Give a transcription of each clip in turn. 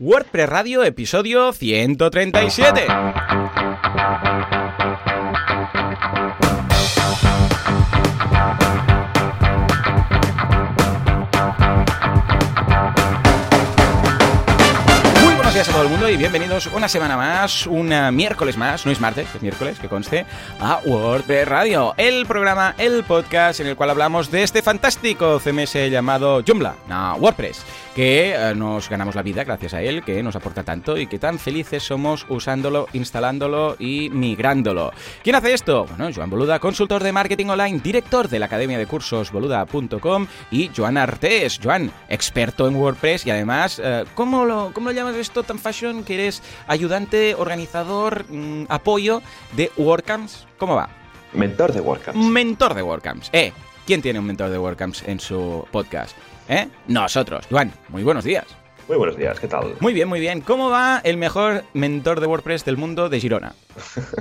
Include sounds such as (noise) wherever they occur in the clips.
WordPress Radio, episodio 137. Y bienvenidos una semana más, un miércoles más, no es martes, es miércoles, que conste, a WordPress Radio, el programa, el podcast en el cual hablamos de este fantástico CMS llamado Joomla, no, WordPress que eh, nos ganamos la vida gracias a él, que nos aporta tanto y que tan felices somos usándolo, instalándolo y migrándolo. ¿Quién hace esto? Bueno, Joan Boluda, consultor de marketing online, director de la academia de cursos boluda.com y Joan Artés, Joan, experto en WordPress y además, eh, ¿cómo, lo, ¿cómo lo llamas esto tan fashion que eres ayudante, organizador, mm, apoyo de WordCamps? ¿Cómo va? Mentor de WordCamps. Mentor de WordCamps. Eh, ¿quién tiene un mentor de WordCamps en su podcast? ¿Eh? Nosotros. Juan, muy buenos días. Muy buenos días, ¿qué tal? Muy bien, muy bien. ¿Cómo va el mejor mentor de WordPress del mundo de Girona?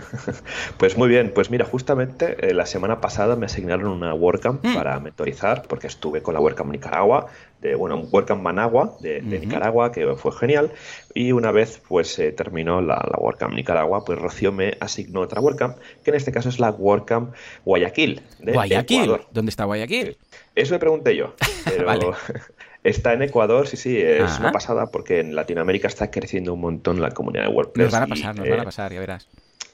(laughs) pues muy bien, pues mira, justamente eh, la semana pasada me asignaron una WordCamp mm. para mentorizar, porque estuve con la WordCamp Nicaragua, de, bueno, un WordCamp Managua de, Nicaragua, que fue genial, y una vez pues terminó la, la, WordCamp Nicaragua, pues Rocío me asignó otra WordCamp, que en este caso es la WordCamp Guayaquil. De, ¿Guayaquil? ¿Dónde está Guayaquil? Eso me pregunté yo. (laughs) Pero (laughs) Está en Ecuador, sí, sí, es una pasada porque en Latinoamérica está creciendo un montón la comunidad de WordPress. Nos van a pasar, nos van a eh, pasar, ya verás.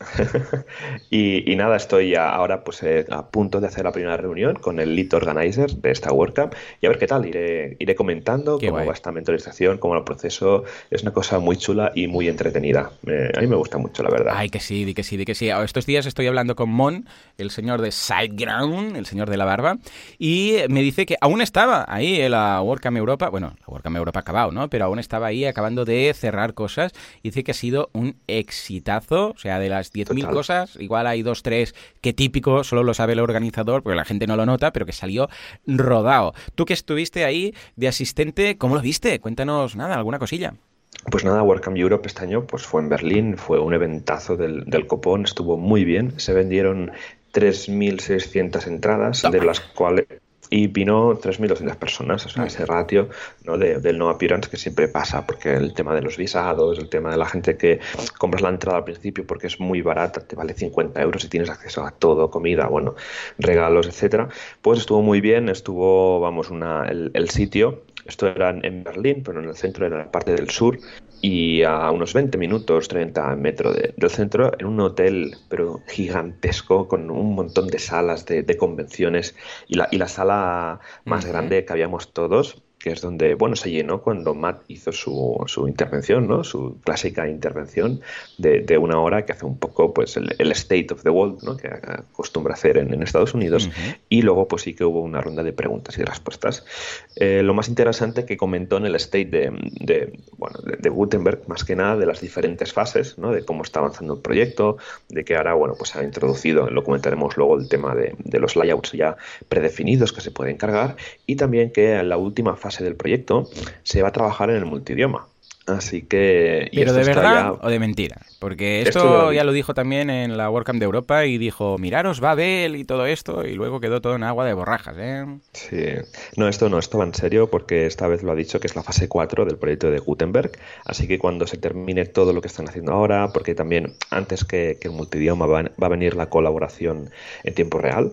(laughs) y, nada, estoy ahora pues eh, a punto de hacer la primera reunión con el lead organizer de esta WordCamp y a ver qué tal, iré, iré comentando cómo va esta mentorización, cómo el proceso. Es una cosa muy chula y muy entretenida. a mí me gusta mucho, la verdad. Ay, que sí, di que sí, di que sí. Estos días estoy hablando con Mon, el señor de Sideground, el señor de la barba, y me dice que aún estaba ahí en la WordCamp Europa, bueno, la WordCamp Europa ha acabado, ¿no? Pero aún estaba ahí acabando de cerrar cosas y dice que ha sido un exitazo, o sea, de las 10.000 cosas, igual hay dos, tres que típico, solo lo sabe el organizador, porque la gente no lo nota, pero que salió rodado. Tú que estuviste ahí de asistente, ¿cómo lo viste? Cuéntanos nada, alguna cosilla. Pues nada, WordCamp Europe este año pues fue en Berlín, fue un eventazo del, del copón, estuvo muy bien, se vendieron 3.600 entradas, de las cuales y vino 3.200 personas, o sea, ese ratio ¿no? del no appearance que siempre pasa, porque el tema de los visados, el tema de la gente que compras la entrada al principio porque es muy barata, te vale 50 euros y tienes acceso a todo, comida, bueno, regalos, etcétera, pues estuvo muy bien, estuvo, vamos, una, el, el sitio, esto era en Berlín, pero en el centro era la parte del sur, y a unos 20 minutos, 30 metros del centro, en un hotel, pero gigantesco, con un montón de salas de, convenciones y la, y la sala más grande que habíamos todos que es donde, bueno, se llenó cuando Matt hizo su, su intervención, ¿no? Su clásica intervención de, de, una hora que hace un poco, pues, el, State of the World, ¿no? Que acostumbra hacer en, Estados Unidos. Y luego, pues, sí que hubo una ronda de preguntas y respuestas. Eh, lo más interesante que comentó en el State de, de bueno, de, Gutenberg, más que nada, de las diferentes fases, ¿no? De cómo está avanzando el proyecto, de que ahora, bueno, pues ha introducido, lo comentaremos luego, el tema de, de los layouts ya predefinidos que se pueden cargar y también que en la última fase del proyecto se va a trabajar en el multidioma. Así que. ¿Pero de verdad o de mentira? Porque esto, ya lo dijo también en la WordCamp de Europa y dijo: miraros Babel y todo esto, y luego quedó todo en agua de borrajas, ¿eh? Sí. No, esto no, esto va en serio porque esta vez lo ha dicho que es la fase 4 del proyecto de Gutenberg. Así que cuando se termine todo lo que están haciendo ahora, porque también antes que, el multidioma va, va a venir la colaboración en tiempo real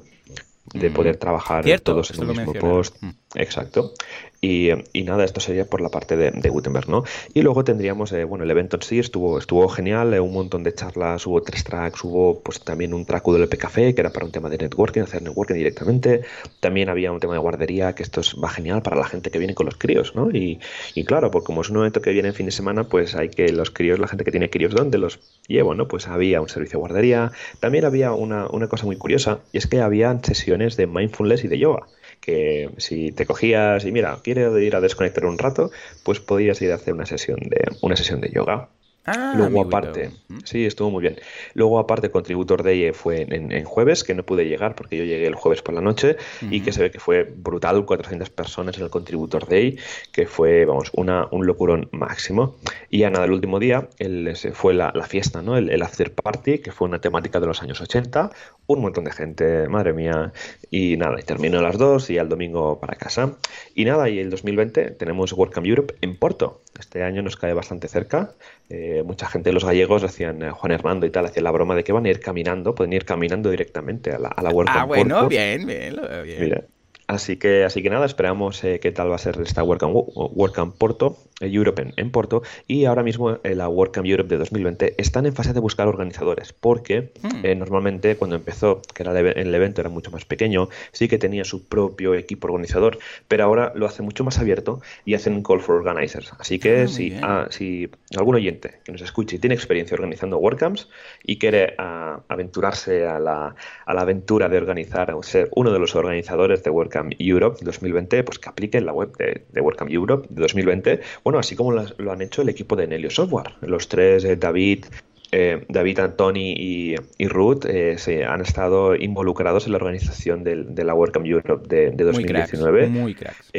de mm. poder trabajar todos en el mismo post. Mm. Exacto. Y, nada, esto sería por la parte de, Gutenberg, ¿no? Y luego tendríamos, eh, bueno, el evento en sí estuvo, estuvo genial, eh, un montón de charlas, hubo tres tracks, hubo pues también un track del Café, que era para un tema de networking, hacer networking directamente. También había un tema de guardería, que esto va genial para la gente que viene con los críos, ¿no? Y, claro, porque como es un evento que viene en fin de semana, pues hay que los críos, la gente que tiene críos, ¿dónde los llevo, no? Pues había un servicio de guardería. También había una, una cosa muy curiosa, y es que había sesiones de mindfulness y de yoga que si te cogías y mira, quiero ir a desconectar un rato, pues podías ir a hacer una sesión de, una sesión de yoga. Ah, Luego aparte, sí, estuvo muy bien. Luego aparte, Contributor Day fue en, jueves, que no pude llegar porque yo llegué el jueves por la noche y que se ve que fue brutal, 400 personas en el Contributor Day, que fue, vamos, una, un locurón máximo. Y ya nada, el último día el, fue la, fiesta, ¿no? El, el, After Party, que fue una temática de los años 80, un montón de gente, madre mía. Y nada, y terminó a las 2 y al domingo para casa. Y nada, y el 2020 tenemos WordCamp Europe en Porto. Este año nos cae bastante cerca. Eh, mucha gente, los gallegos, decían, eh, Juan Hernando y tal, hacían la broma de que van a ir caminando, pueden ir caminando directamente a la, a la World Ah, bueno, Porto. bien, bien, lo veo bien. Mira, Así que, así que nada, esperamos eh, qué tal va a ser esta WordCamp, WordCamp Porto, Europe en, en Porto, y ahora mismo eh, la WordCamp Europe de 2020 están en fase de buscar organizadores, porque Hmm. eh, normalmente cuando empezó, que era el, el evento era mucho más pequeño, sí que tenía su propio equipo organizador, pero ahora lo hace mucho más abierto y hacen un call for organizers. Así que Ah, si, ah, si algún oyente que nos escuche y tiene experiencia organizando WordCamps y quiere ah, aventurarse a la, a la aventura de organizar o ser uno de los organizadores de WordCamp Europe 2020, pues que aplique en la web de, de WordCamp Europe de 2020. Bueno, así como lo, lo han hecho el equipo de Nelio Software. Los tres, eh, David, eh, David, Antoni y, y Ruth, eh, se han estado involucrados en la organización del- de la WordCamp Europe de, de Muy cracks, 2019. muy cracks.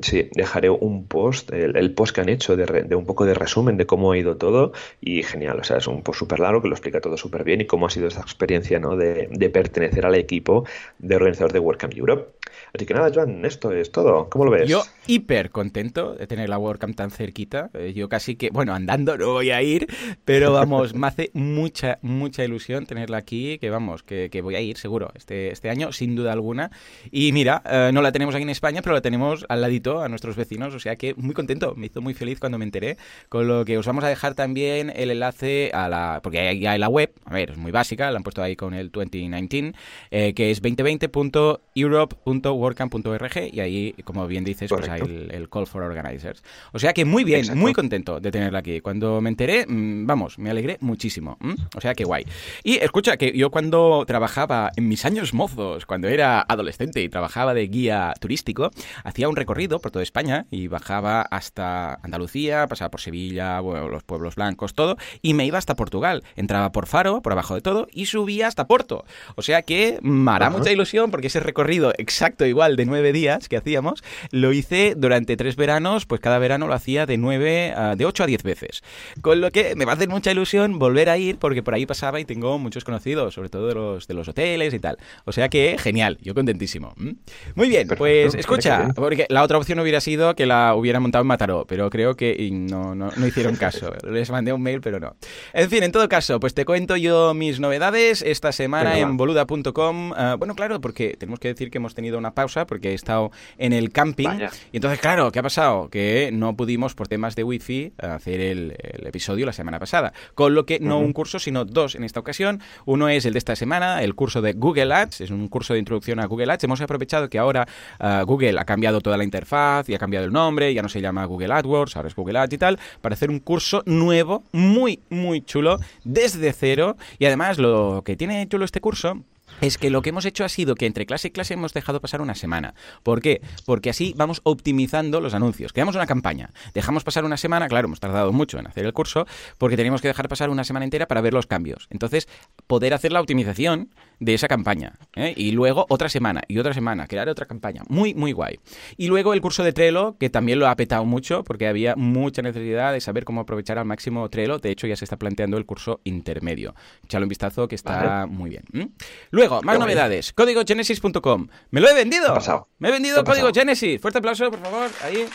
Sí, dejaré un post, el, el post que han hecho de, re- de un poco de resumen de cómo ha ido todo y genial, o sea, es un post súper largo que lo explica todo súper bien y cómo ha sido esa experiencia ¿no? de, de pertenecer al equipo de organizador de WordCamp Europe. Así que nada, Joan, esto es todo. ¿Cómo lo ves? Yo hiper contento de tener la WordCamp tan cerquita. Eh, Yo casi que, bueno, andando no voy a ir, pero vamos, me hace mucha, mucha ilusión tenerla aquí, que vamos, que, que voy a ir seguro este, este año, sin duda alguna. Y mira, eh, no la tenemos aquí en España, pero la tenemos al ladito a nuestros vecinos, o sea que muy contento, me hizo muy feliz cuando me enteré, con lo que os vamos a dejar también el enlace a la, porque hay en la web, a ver, es muy básica, la han puesto ahí con el 2019, eh, que es 2020.europe.wordcamp.org y ahí, como bien dices, pues hay el, el call for organizers. O sea que muy bien, Exacto. muy contento de tenerla aquí. Cuando me enteré, mm, vamos, me alegré muchísimo. O sea que guay. Y escucha, que yo cuando trabajaba en mis años mozos, cuando era adolescente y trabajaba de guía turístico, hacía un recorrido por toda España y bajaba hasta Andalucía, pasaba por Sevilla, bueno, los pueblos blancos, todo, y me iba hasta Portugal. Entraba por Faro, por abajo de todo, y subía hasta Porto. O sea que me hará mucha ilusión porque ese recorrido exacto igual de nueve días que hacíamos, lo hice durante tres veranos, pues cada verano lo hacía de nueve, de ocho a diez veces. Con lo que me va a hacer mucha ilusión volver a ir porque por ahí pasaba y tengo muchos conocidos, sobre todo de los, de los hoteles y tal. O sea que genial, yo contentísimo. ¿m? Muy bien, Perfecto, pues qué escucha, porque la otra opción hubiera sido que la hubiera montado en Mataró, pero creo que no, no, no hicieron caso. (laughs) Les mandé un mail, pero no. En fin, en todo caso, pues te cuento yo mis novedades esta semana Venga, en boluda.com. Ah, bueno, claro, porque tenemos que decir que hemos tenido una pausa porque he estado en el camping. Vaya. Y entonces, claro, ¿qué ha pasado? Que no pudimos, por temas de wifi, hacer el, el episodio la semana pasada. Con lo que no un curso, sino dos en esta ocasión. Uno es el de esta semana, el curso de Google Ads. Es un curso de introducción a Google Ads. Hemos aprovechado que ahora ah, Google ha cambiado toda la interfaz y ha cambiado el nombre. Ya no se llama Google AdWords, ahora es Google Ads y tal. Para hacer un curso nuevo, muy, muy chulo, desde cero. Y además, lo que tiene chulo este curso es que lo que hemos hecho ha sido que entre clase y clase hemos dejado pasar una semana. ¿Por qué? Porque así vamos optimizando los anuncios. Creamos una campaña, dejamos pasar una semana, claro, hemos tardado mucho en hacer el curso, porque teníamos que dejar pasar una semana entera para ver los cambios. Entonces, poder hacer la optimización de esa campaña. ¿eh? Y luego otra semana y otra semana, crear otra campaña. Muy, muy guay. Y luego el curso de Trello, que también lo ha petado mucho, porque había mucha necesidad de saber cómo aprovechar al máximo Trello. De hecho, ya se está planteando el curso intermedio. Echale un vistazo que está Vale. muy bien. ¿m? Luego, más Qué novedades. Códigogenesis.com. ¡Me lo he vendido! Me he vendido ¿Qué ha Código? Genesis. Fuerte aplauso, por favor. Ahí.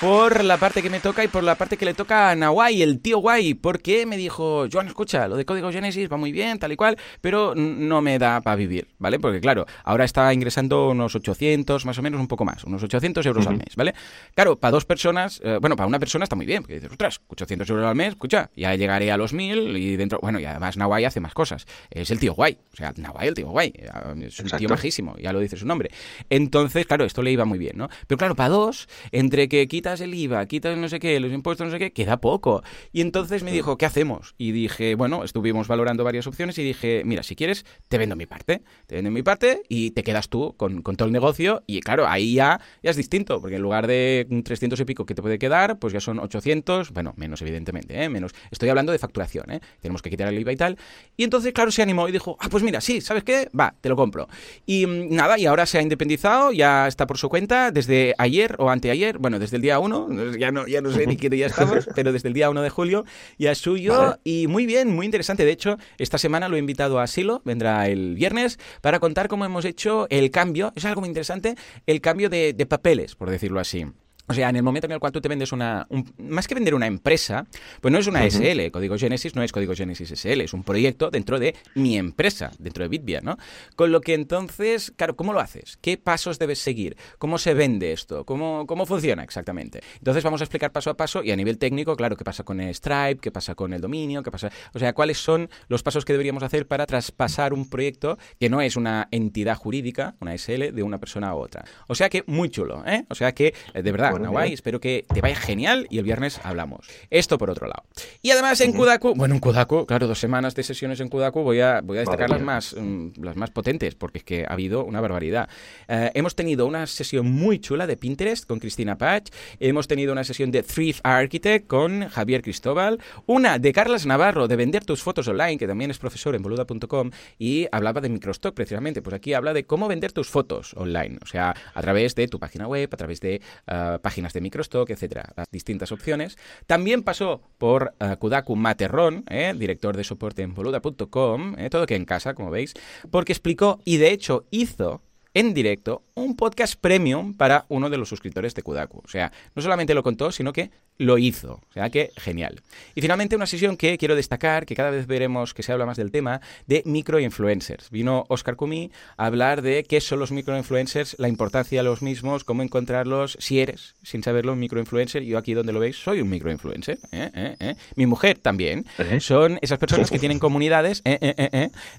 Por la parte que me toca y por la parte que le toca a Nawai, el tío guay. Porque me dijo, Joan, escucha, lo de Código Genesis va muy bien, tal y cual, pero no me da para vivir, ¿vale? Porque claro, ahora está ingresando unos 800, más o menos, un poco más, unos 800 euros al mes, ¿vale? Claro, para dos personas, eh, bueno, para una persona está muy bien, porque dices, ostras, 800 euros al mes, escucha, ya llegaré a los 1000 y dentro, bueno, y además Nawai hace más cosas. Es el tío guay, o sea, Nawai el tío guay, eh, es un tío majísimo, ya lo dice su nombre. Entonces, claro, esto le iba muy bien, ¿no? Pero claro, para dos, entre que quitas el IVA, quitas no sé qué, los impuestos, no sé qué, queda poco. Y entonces me dijo, ¿qué hacemos? Y dije, bueno, estuvimos valorando varias opciones y dije, mira, si quieres, te vendo mi parte. Te vendo mi parte y te quedas tú con, con todo el negocio. Y claro, ahí ya, ya es distinto, porque en lugar de 300 y pico que te puede quedar, pues ya son 800, bueno, menos evidentemente, ¿eh? menos. Estoy hablando de facturación, ¿eh? Tenemos que quitar el IVA y tal. Y entonces, claro, se animó y dijo, ah, pues mira, sí, ¿sabes qué? Va, te lo compro. Y mm, nada, y ahora se ha independizado, ya está por su cuenta desde ayer o anteayer, bueno, desde el día 1, (laughs) ya no, ya no sé ni qué día estamos, (laughs) pero desde el día 1 de julio ya es suyo Vale. y muy bien, muy interesante. De hecho, esta semana lo he invitado a Silo, vendrá el viernes, para contar cómo hemos hecho el cambio, es algo muy interesante, el cambio de, de papeles, por decirlo así. O sea, en el momento en el cual tú te vendes una. más que vender una empresa, pues no es una SL. Código Genesis no es Código Genesis SL, es un proyecto dentro de mi empresa, dentro de Bitbia, ¿no? Con lo que entonces, claro, ¿cómo lo haces? ¿Qué pasos debes seguir? ¿Cómo se vende esto? ¿Cómo, cómo funciona exactamente? Entonces vamos a explicar paso a paso y a nivel técnico, claro, qué pasa con Stripe, qué pasa con el dominio, qué pasa. O sea, cuáles son los pasos que deberíamos hacer para traspasar un proyecto que no es una entidad jurídica, una SL, de una persona a otra. O sea que muy chulo, ¿eh? O sea que, eh, de verdad, Espero que te vaya genial y el viernes hablamos. Esto por otro lado. Y además en Kudaku, bueno, en Kudaku, claro, dos semanas de sesiones en Kudaku, voy a, voy a destacar las más, mm, las más potentes, porque es que ha habido una barbaridad. Eh, hemos tenido una sesión muy chula de Pinterest con Cristina Patch, hemos tenido una sesión de Thrift Architect con Javier Cristóbal, una de Carlas Navarro de vender tus fotos online, que también es profesor en boluda.com, y hablaba de microstock precisamente. Pues aquí habla de cómo vender tus fotos online, o sea, a través de tu página web, a través de uh, páginas de microstock, etcétera, las distintas opciones. También pasó por uh, Kudaku Materrón, eh, director de soporte en boluda.com, eh, todo que en casa, como veis, porque explicó y de hecho hizo en directo un podcast premium para uno de los suscriptores de Kudaku. O sea, no solamente lo contó, sino que lo hizo. O sea que genial. Y finalmente una sesión que quiero destacar, que cada vez veremos que se habla más del tema, de microinfluencers. Vino Oscar Cumí a hablar de qué son los microinfluencers, la importancia de los mismos, cómo encontrarlos, si eres, sin saberlo, un microinfluencer. Yo aquí donde lo veis soy un microinfluencer. ¿eh? ¿Eh? ¿Eh? Mi mujer también. Son esas personas que tienen comunidades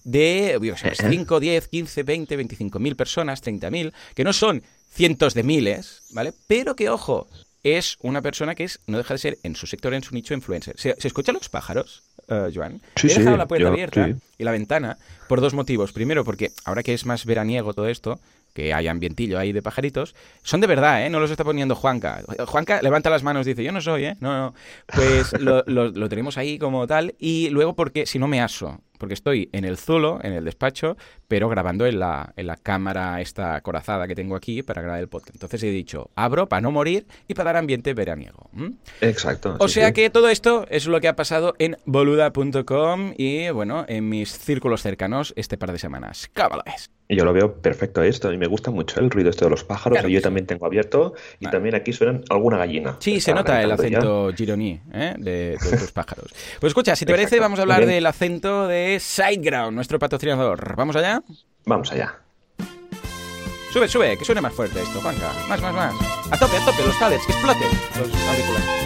de 5, 10, 15, 20, 25 mil personas 30.000, que no son cientos de miles, ¿vale? Pero que, ojo, es una persona que es no deja de ser en su sector, en su nicho, influencer. ¿Se, escuchan los pájaros, uh, Joan? Sí, He dejado la puerta abierta y la ventana por dos motivos. Primero, porque ahora que es más veraniego todo esto, que hay ambientillo ahí de pajaritos, son de verdad, ¿eh? No los está poniendo Juanca. Juanca levanta las manos y dice, yo no soy, ¿eh? No, no. Pues (laughs) lo, lo tenemos ahí como tal. Y luego porque si no me aso porque estoy en el Zulo, en el despacho, pero grabando en la, en la cámara esta corazada que tengo aquí para grabar el podcast. Entonces he dicho, abro para no morir y para dar ambiente veraniego. Exacto. O sea que todo esto es lo que ha pasado en boluda.com y, bueno, en mis círculos cercanos este par de semanas. Cábales. Y yo lo veo perfecto esto y me gusta mucho el ruido este de los pájaros. yo también tengo abierto y también aquí suenan alguna gallina. Sí, se nota el acento gironí ¿eh? de, de tus pájaros. Pues escucha, si te parece, vamos a hablar del acento de SiteGround, nuestro patrocinador. ¿Vamos allá? Vamos allá. Sube, sube, que suene más fuerte esto, Juanca. Más, más, más. A tope, a tope, los tablets, que exploten los auriculares.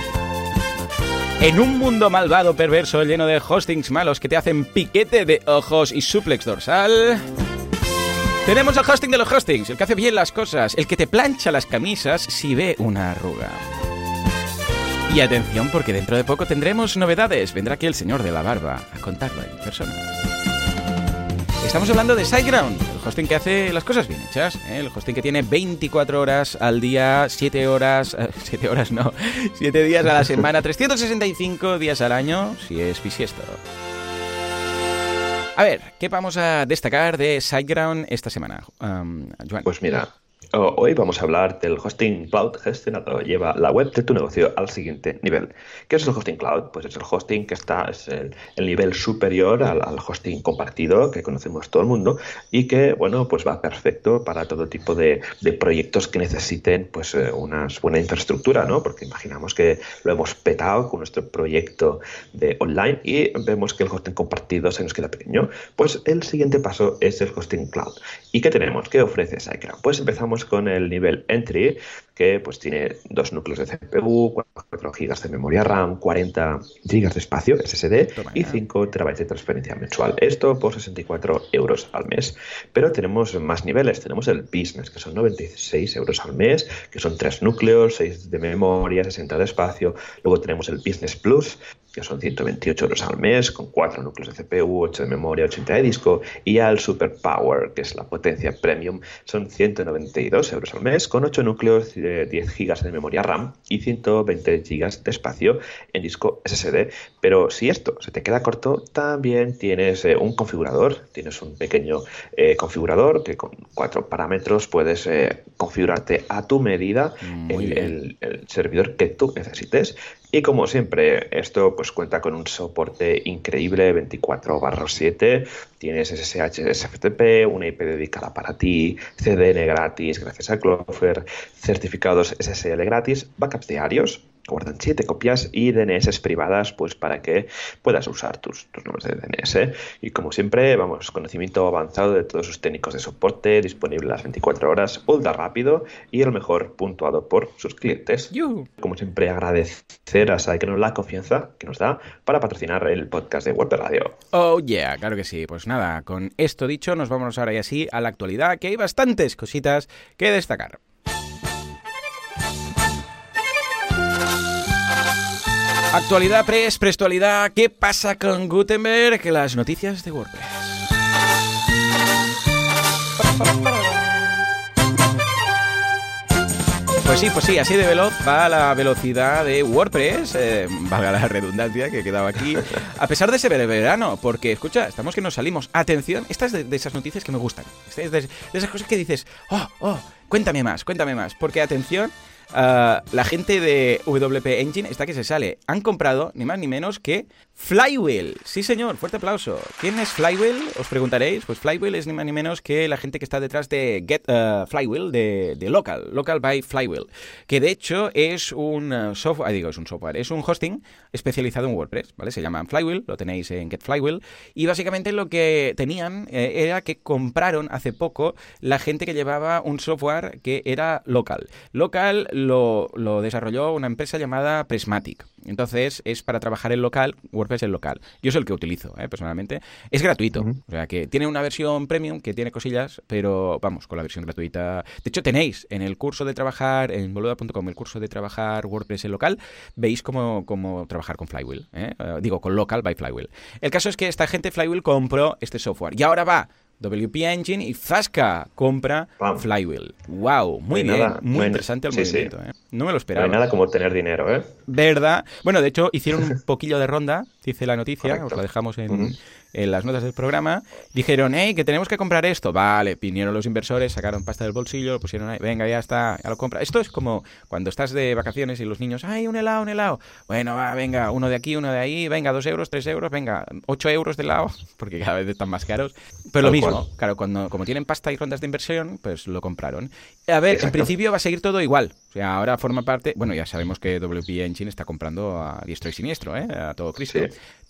En un mundo malvado, perverso, lleno de hostings malos que te hacen piquete de ojos y suplex dorsal... Tenemos el hosting de los hostings, el que hace bien las cosas, el que te plancha las camisas si ve una arruga. Y atención porque dentro de poco tendremos novedades. Vendrá aquí el señor de la barba a contarlo en persona. Estamos hablando de SiteGround, el hosting que hace las cosas bien hechas, ¿eh? el hosting que tiene 24 horas al día, 7 horas, 7 eh, (laughs) horas no, 7 días a la semana, 365 días al año, si es bisiesto. A ver, ¿qué vamos a destacar de SiteGround esta semana, Pues mira, Hoy vamos a hablar del hosting cloud gestionado. Lleva la web de tu negocio al siguiente nivel. ¿Qué es el hosting cloud? Pues es el hosting que está, es el, nivel superior al, hosting compartido que conocemos todo el mundo y que, bueno, pues va perfecto para todo tipo de, proyectos que necesiten pues eh, una buena infraestructura, ¿no? Porque imaginamos que lo hemos petado con nuestro proyecto de online y vemos que el hosting compartido se nos queda pequeño. Pues el siguiente paso es el hosting cloud. ¿Y qué tenemos? ¿Qué ofrece SiteGround? Pues empezamos con el nivel entry, que pues tiene dos núcleos de CPU, 4 GB de memoria RAM, 40 GB de espacio SSD y 5 TB de transferencia mensual. Esto por 64 euros al mes. Pero tenemos más niveles. Tenemos el Business, que son 96 euros al mes, que son 3 núcleos, 6 de memoria, 60 de espacio. Luego tenemos el Business Plus, que son 128 euros al mes, con 4 núcleos de CPU, 8 de memoria, 80 de disco, y ya el Super Power, que es la potencia premium, son 192 euros al mes, con 8 núcleos, de 10 (laughs) GB de memoria RAM y 120 GB de espacio en disco SSD. Pero si esto se te queda corto, también tienes eh, un configurador, tienes un pequeño eh, configurador que con cuatro parámetros puedes eh, configurarte a tu medida el, el servidor que tú necesites Y como siempre, esto pues cuenta con un soporte increíble 24/7. Tienes SSH, SFTP, una IP dedicada para ti, CDN gratis gracias a Clover, certificados SSL gratis, backups diarios guardan siete copias y DNS privadas pues para que puedas usar tus, tus nombres de DNS. Y como siempre, vamos, conocimiento avanzado de todos sus técnicos de soporte, disponible las 24 horas, ultra rápido y el mejor puntuado por sus clientes. Como siempre, agradecer a Saikenos la confianza que nos da para patrocinar el podcast de WordPress Radio. Oh yeah, claro que sí. Pues nada, con esto dicho, nos vamos ahora y así a la actualidad, que hay bastantes cositas que destacar. Actualidad press, prestualidad, ¿qué pasa con Gutenberg? Las noticias de WordPress. Pues sí, pues sí, así de veloz va la velocidad de WordPress, eh, valga la redundancia que he quedado aquí, a pesar de ser verano, porque escucha, estamos que nos salimos. Atención, esta es de, esas noticias que me gustan, es de esas cosas que dices, oh, oh, cuéntame más, cuéntame más, porque atención, Ah, la gente de WP Engine está que se sale. Han comprado ni más ni menos que Flywheel. Sí, señor, fuerte aplauso. ¿Quién es Flywheel? Os preguntaréis. Pues Flywheel es ni más ni menos que la gente que está detrás de Get uh, Flywheel, de, Local, Local by Flywheel. Que de hecho es un uh, software, ah, digo, es un software, es un hosting especializado en WordPress, ¿vale? Se llama Flywheel, lo tenéis en Get Flywheel. Y básicamente lo que tenían eh, era que compraron hace poco la gente que llevaba un software que era local. Local lo, desarrolló una empresa llamada Prismatic. Entonces es para trabajar en local, WordPress en local. Yo es el que utilizo, ¿eh? personalmente. Es gratuito, o sea que tiene una versión premium que tiene cosillas, pero vamos, con la versión gratuita. De hecho, tenéis en el curso de trabajar, en boluda.com, el curso de trabajar WordPress en local, veis cómo, cómo trabajar con Flywheel. ¿eh? Eh, digo, con local by Flywheel. El caso es que esta gente Flywheel compró este software y ahora va WP Engine y Fasca compra Flywheel. ¡Wow! Muy bien, muy interesante el movimiento. ¿eh? No me lo esperaba. No hay nada como tener dinero, ¿eh? ¿Verdad? Bueno, de hecho, hicieron un (laughs) poquillo de ronda, dice la noticia, os la dejamos en, en las notas del programa, dijeron, hey, que tenemos que comprar esto. Vale, vinieron los inversores, sacaron pasta del bolsillo, lo pusieron ahí, venga, ya está, ya lo compra. Esto es como cuando estás de vacaciones y los niños, ay, un helado, un helado. Bueno, va, venga, uno de aquí, uno de ahí, venga, dos euros, tres euros, venga, ocho euros de helado, (laughs) porque cada vez están más caros. Pero lo mismo, claro, cuando como tienen pasta y rondas de inversión, pues lo compraron. A ver, en principio va a seguir todo igual. O sea, ahora forma parte, bueno, ya sabemos que WP Engine está comprando a diestro y siniestro, ¿eh? a todo Cristo.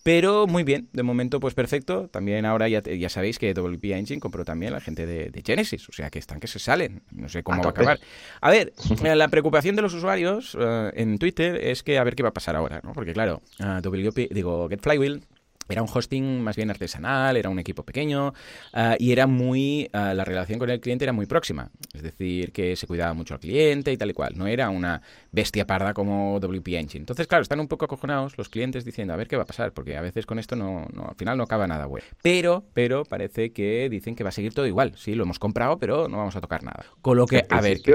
Pero muy bien, de momento pues perfecto. También ahora ya, ya sabéis que WP Engine compró también la gente de, Genesis, o sea que están que se salen. No sé cómo va a acabar. A ver, (laughs) eh, la preocupación de los usuarios eh, en Twitter es que a ver qué va a pasar ahora, ¿no? Porque claro, uh, WP, digo, Get Flywheel era un hosting más bien artesanal, era un equipo pequeño ah, y era muy ah, la relación con el cliente era muy próxima, es decir, que se cuidaba mucho al cliente y tal y cual, no era una bestia parda como WP Engine. Entonces, claro, están un poco acojonados los clientes diciendo, a ver qué va a pasar, porque a veces con esto no, no al final no acaba nada web. Pero, pero parece que dicen que va a seguir todo igual, sí, lo hemos comprado, pero no vamos a tocar nada. Con lo que, a ver, qué,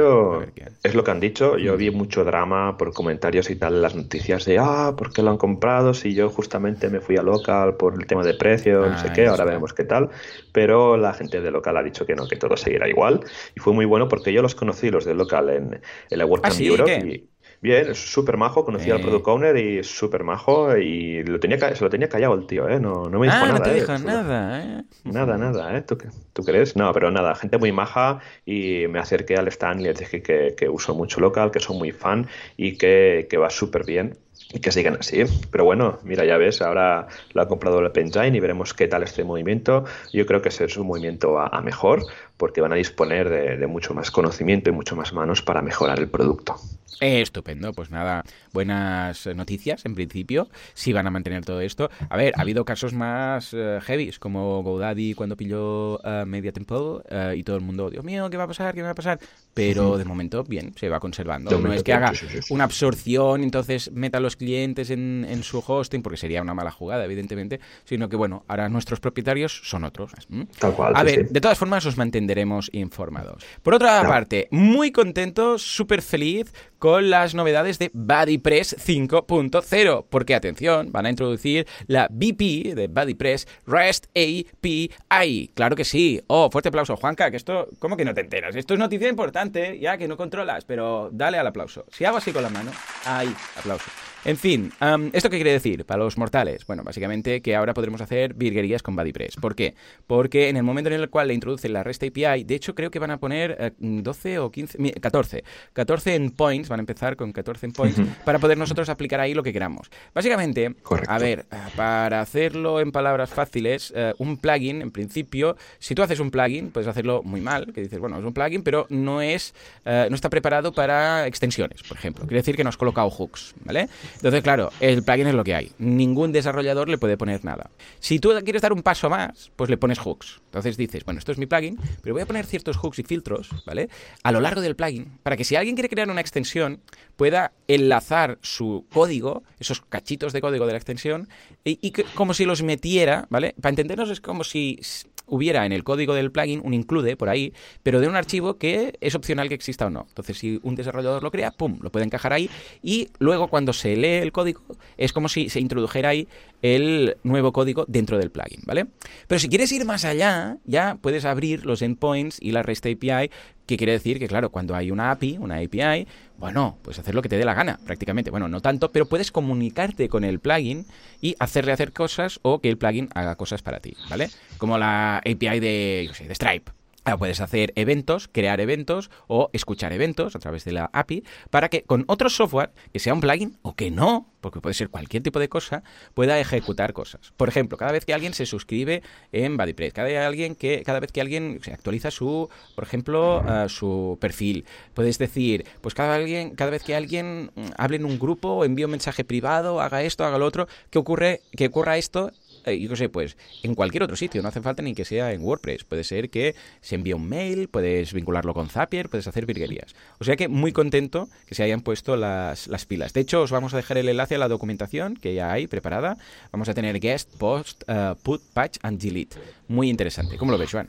Es lo que han dicho, yo mm. vi mucho drama por comentarios y tal, las noticias de, ah, ¿por qué lo han comprado? Si yo justamente me fui a loca por el tema de precio, no sé ah, qué, ahora veremos qué tal. Pero la gente de local ha dicho que no, que todo seguirá igual. Y fue muy bueno porque yo los conocí, los de local, en, en la WordCamp ¿Ah, Europe. Y, bien, súper majo, conocí al eh. product owner y súper majo y lo tenía, se lo tenía callado el tío, ¿eh? No, no me dijo ah, nada. no te ¿eh? dijo nada, ¿eh? Nada, nada, ¿eh? ¿Tú, ¿Tú, crees? No, pero nada, gente muy maja y me acerqué al stand y les dije que, que uso mucho local, que soy muy fan y que, que va súper bien y que sigan así. Pero bueno, mira, ya ves, ahora lo ha comprado el Engine y veremos qué tal este movimiento. Yo creo que es un movimiento a, mejor porque van a disponer de, mucho más conocimiento y mucho más manos para mejorar el producto. Estupendo, pues nada, buenas noticias en principio, si van a mantener todo esto. A ver, ha habido casos más uh, heavies, como GoDaddy cuando pilló uh, Media Temple uh, y todo el mundo, Dios mío, ¿qué va a pasar? ¿Qué va a pasar? Pero de momento, bien, se va conservando. no es que haga una absorción, entonces meta los clientes en, en, su hosting, porque sería una mala jugada, evidentemente, sino que, bueno, ahora nuestros propietarios son otros. Tal cual. A ver, de todas formas os mantendremos informados. Por otra parte, muy contento, súper feliz con las novedades de BuddyPress 5.0, porque atención, van a introducir la BP de BuddyPress REST API. Claro que sí. Oh, fuerte aplauso, Juanca, que esto, ¿cómo que no te enteras? Esto es noticia importante, ya que no controlas, pero dale al aplauso. Si hago así con la mano, ahí, aplauso. En fin, ¿esto qué quiere decir para los mortales? Bueno, básicamente que ahora podremos hacer virguerías con BuddyPress. ¿Por qué? Porque en el momento en el cual le introducen la REST API, de hecho creo que van a poner 12 eh, o 15, 14, 14 endpoints, van a empezar con 14 endpoints, para poder nosotros aplicar ahí lo que queramos. Básicamente, a ver, eh, para hacerlo en palabras fáciles, eh, un plugin, en principio, si tú haces un plugin, puedes hacerlo muy mal, que dices, bueno, es un plugin, pero no es, no está preparado para extensiones, por ejemplo. Quiere decir que no has colocado hooks, ¿vale? Entonces, claro, el plugin es lo que hay. Ningún desarrollador le puede poner nada. Si tú quieres dar un paso más, pues le pones hooks. Entonces dices, bueno, esto es mi plugin, pero voy a poner ciertos hooks y filtros, ¿vale? A lo largo del plugin, para que si alguien quiere crear una extensión, pueda enlazar su código, esos cachitos de código de la extensión, y, como si los metiera, ¿vale? Para entendernos es como si hubiera en el código del plugin un include por ahí, pero de un archivo que es opcional que exista o no. Entonces, si un desarrollador lo crea, pum, lo puede encajar ahí y luego cuando se lee el código es como si se introdujera ahí el nuevo código dentro del plugin, ¿vale? Pero si quieres ir más allá, ya puedes abrir los endpoints y la REST API, que quiere decir que, claro, cuando hay una API, una API, bueno, puedes hacer lo que te dé la gana, prácticamente. Bueno, no tanto, pero puedes comunicarte con el plugin y hacerle hacer cosas o que el plugin haga cosas para ti, ¿vale? Como la API de, yo sé, de Stripe puedes hacer eventos, crear eventos o escuchar eventos a través de la API para que con otro software, que sea un plugin o que no, porque puede ser cualquier tipo de cosa, pueda ejecutar cosas. Por ejemplo, cada vez que alguien se suscribe en BuddyPress, cada, alguien que, cada vez que alguien se actualiza su, por ejemplo, uh, su perfil, puedes decir, pues cada, alguien, cada vez que alguien mm, hable en un grupo, envíe un mensaje privado, haga esto, haga lo otro, que ocurre, que ocurra esto eh, yo sé, pues en cualquier otro sitio, no hace falta ni que sea en WordPress. Puede ser que se envíe un mail, puedes vincularlo con Zapier, puedes hacer virguerías. O sea que muy contento que se hayan puesto las, pilas. De hecho, os vamos a dejar el enlace a la documentación que ya hay preparada. Vamos a tener guest, post, uh, put, patch and delete. Muy interesante. ¿Cómo lo ves, Joan?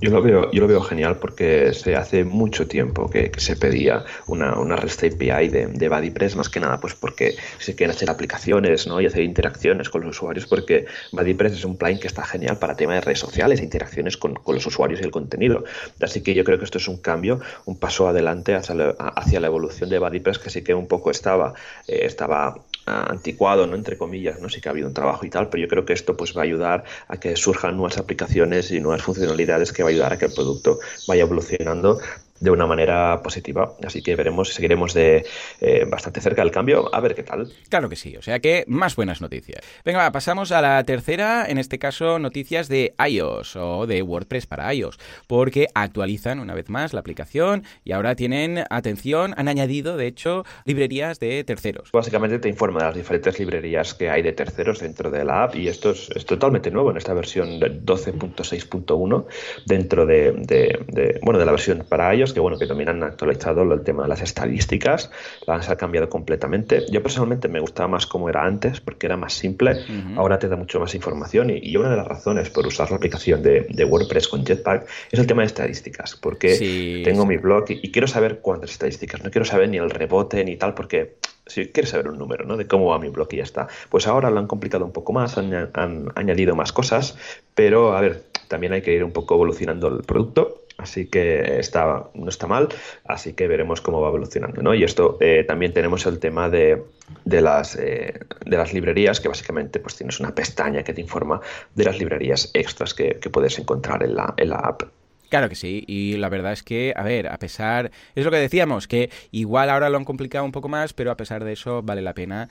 Yo lo veo, yo lo veo genial porque se hace mucho tiempo que, se pedía una, una REST API de, de BuddyPress, más que nada pues porque se quieren hacer aplicaciones ¿no? y hacer interacciones con los usuarios, porque BuddyPress es un plugin que está genial para temas de redes sociales, interacciones con, con, los usuarios y el contenido. Así que yo creo que esto es un cambio, un paso adelante hacia la, hacia la evolución de BuddyPress, que sí que un poco estaba, eh, estaba anticuado, ¿no? entre comillas, ¿no? sí que ha habido un trabajo y tal, pero yo creo que esto pues va a ayudar a que surjan nuevas aplicaciones y nuevas funcionalidades que va a ayudar a que el producto vaya evolucionando de una manera positiva. Así que veremos, seguiremos de eh, bastante cerca del cambio, a ver qué tal. Claro que sí, o sea que más buenas noticias. Venga, pasamos a la tercera, en este caso noticias de iOS o de WordPress para iOS, porque actualizan una vez más la aplicación y ahora tienen, atención, han añadido de hecho librerías de terceros. Básicamente te informa de las diferentes librerías que hay de terceros dentro de la app y esto es, totalmente nuevo en esta versión 12.6.1 dentro de, de, bueno, de la versión para iOS que bueno, que también han actualizado el tema de las estadísticas, las han cambiado completamente. Yo personalmente me gustaba más como era antes, porque era más simple, ahora te da mucho más información y, una de las razones por usar la aplicación de, WordPress con Jetpack es el tema de estadísticas, porque tengo mi blog y, quiero saber cuántas estadísticas, no quiero saber ni el rebote ni tal, porque si quieres saber un número, ¿no? De cómo va mi blog y ya está. Pues ahora lo han complicado un poco más, han, han añadido más cosas, pero a ver, también hay que ir un poco evolucionando el producto así que está, no está mal, así que veremos cómo va evolucionando. ¿no? Y esto eh, también tenemos el tema de, de las, eh, de las librerías, que básicamente pues tienes una pestaña que te informa de las librerías extras que, que puedes encontrar en la, en la app. Claro que sí, y la verdad es que, a ver, a pesar, es lo que decíamos, que igual ahora lo han complicado un poco más, pero a pesar de eso vale la pena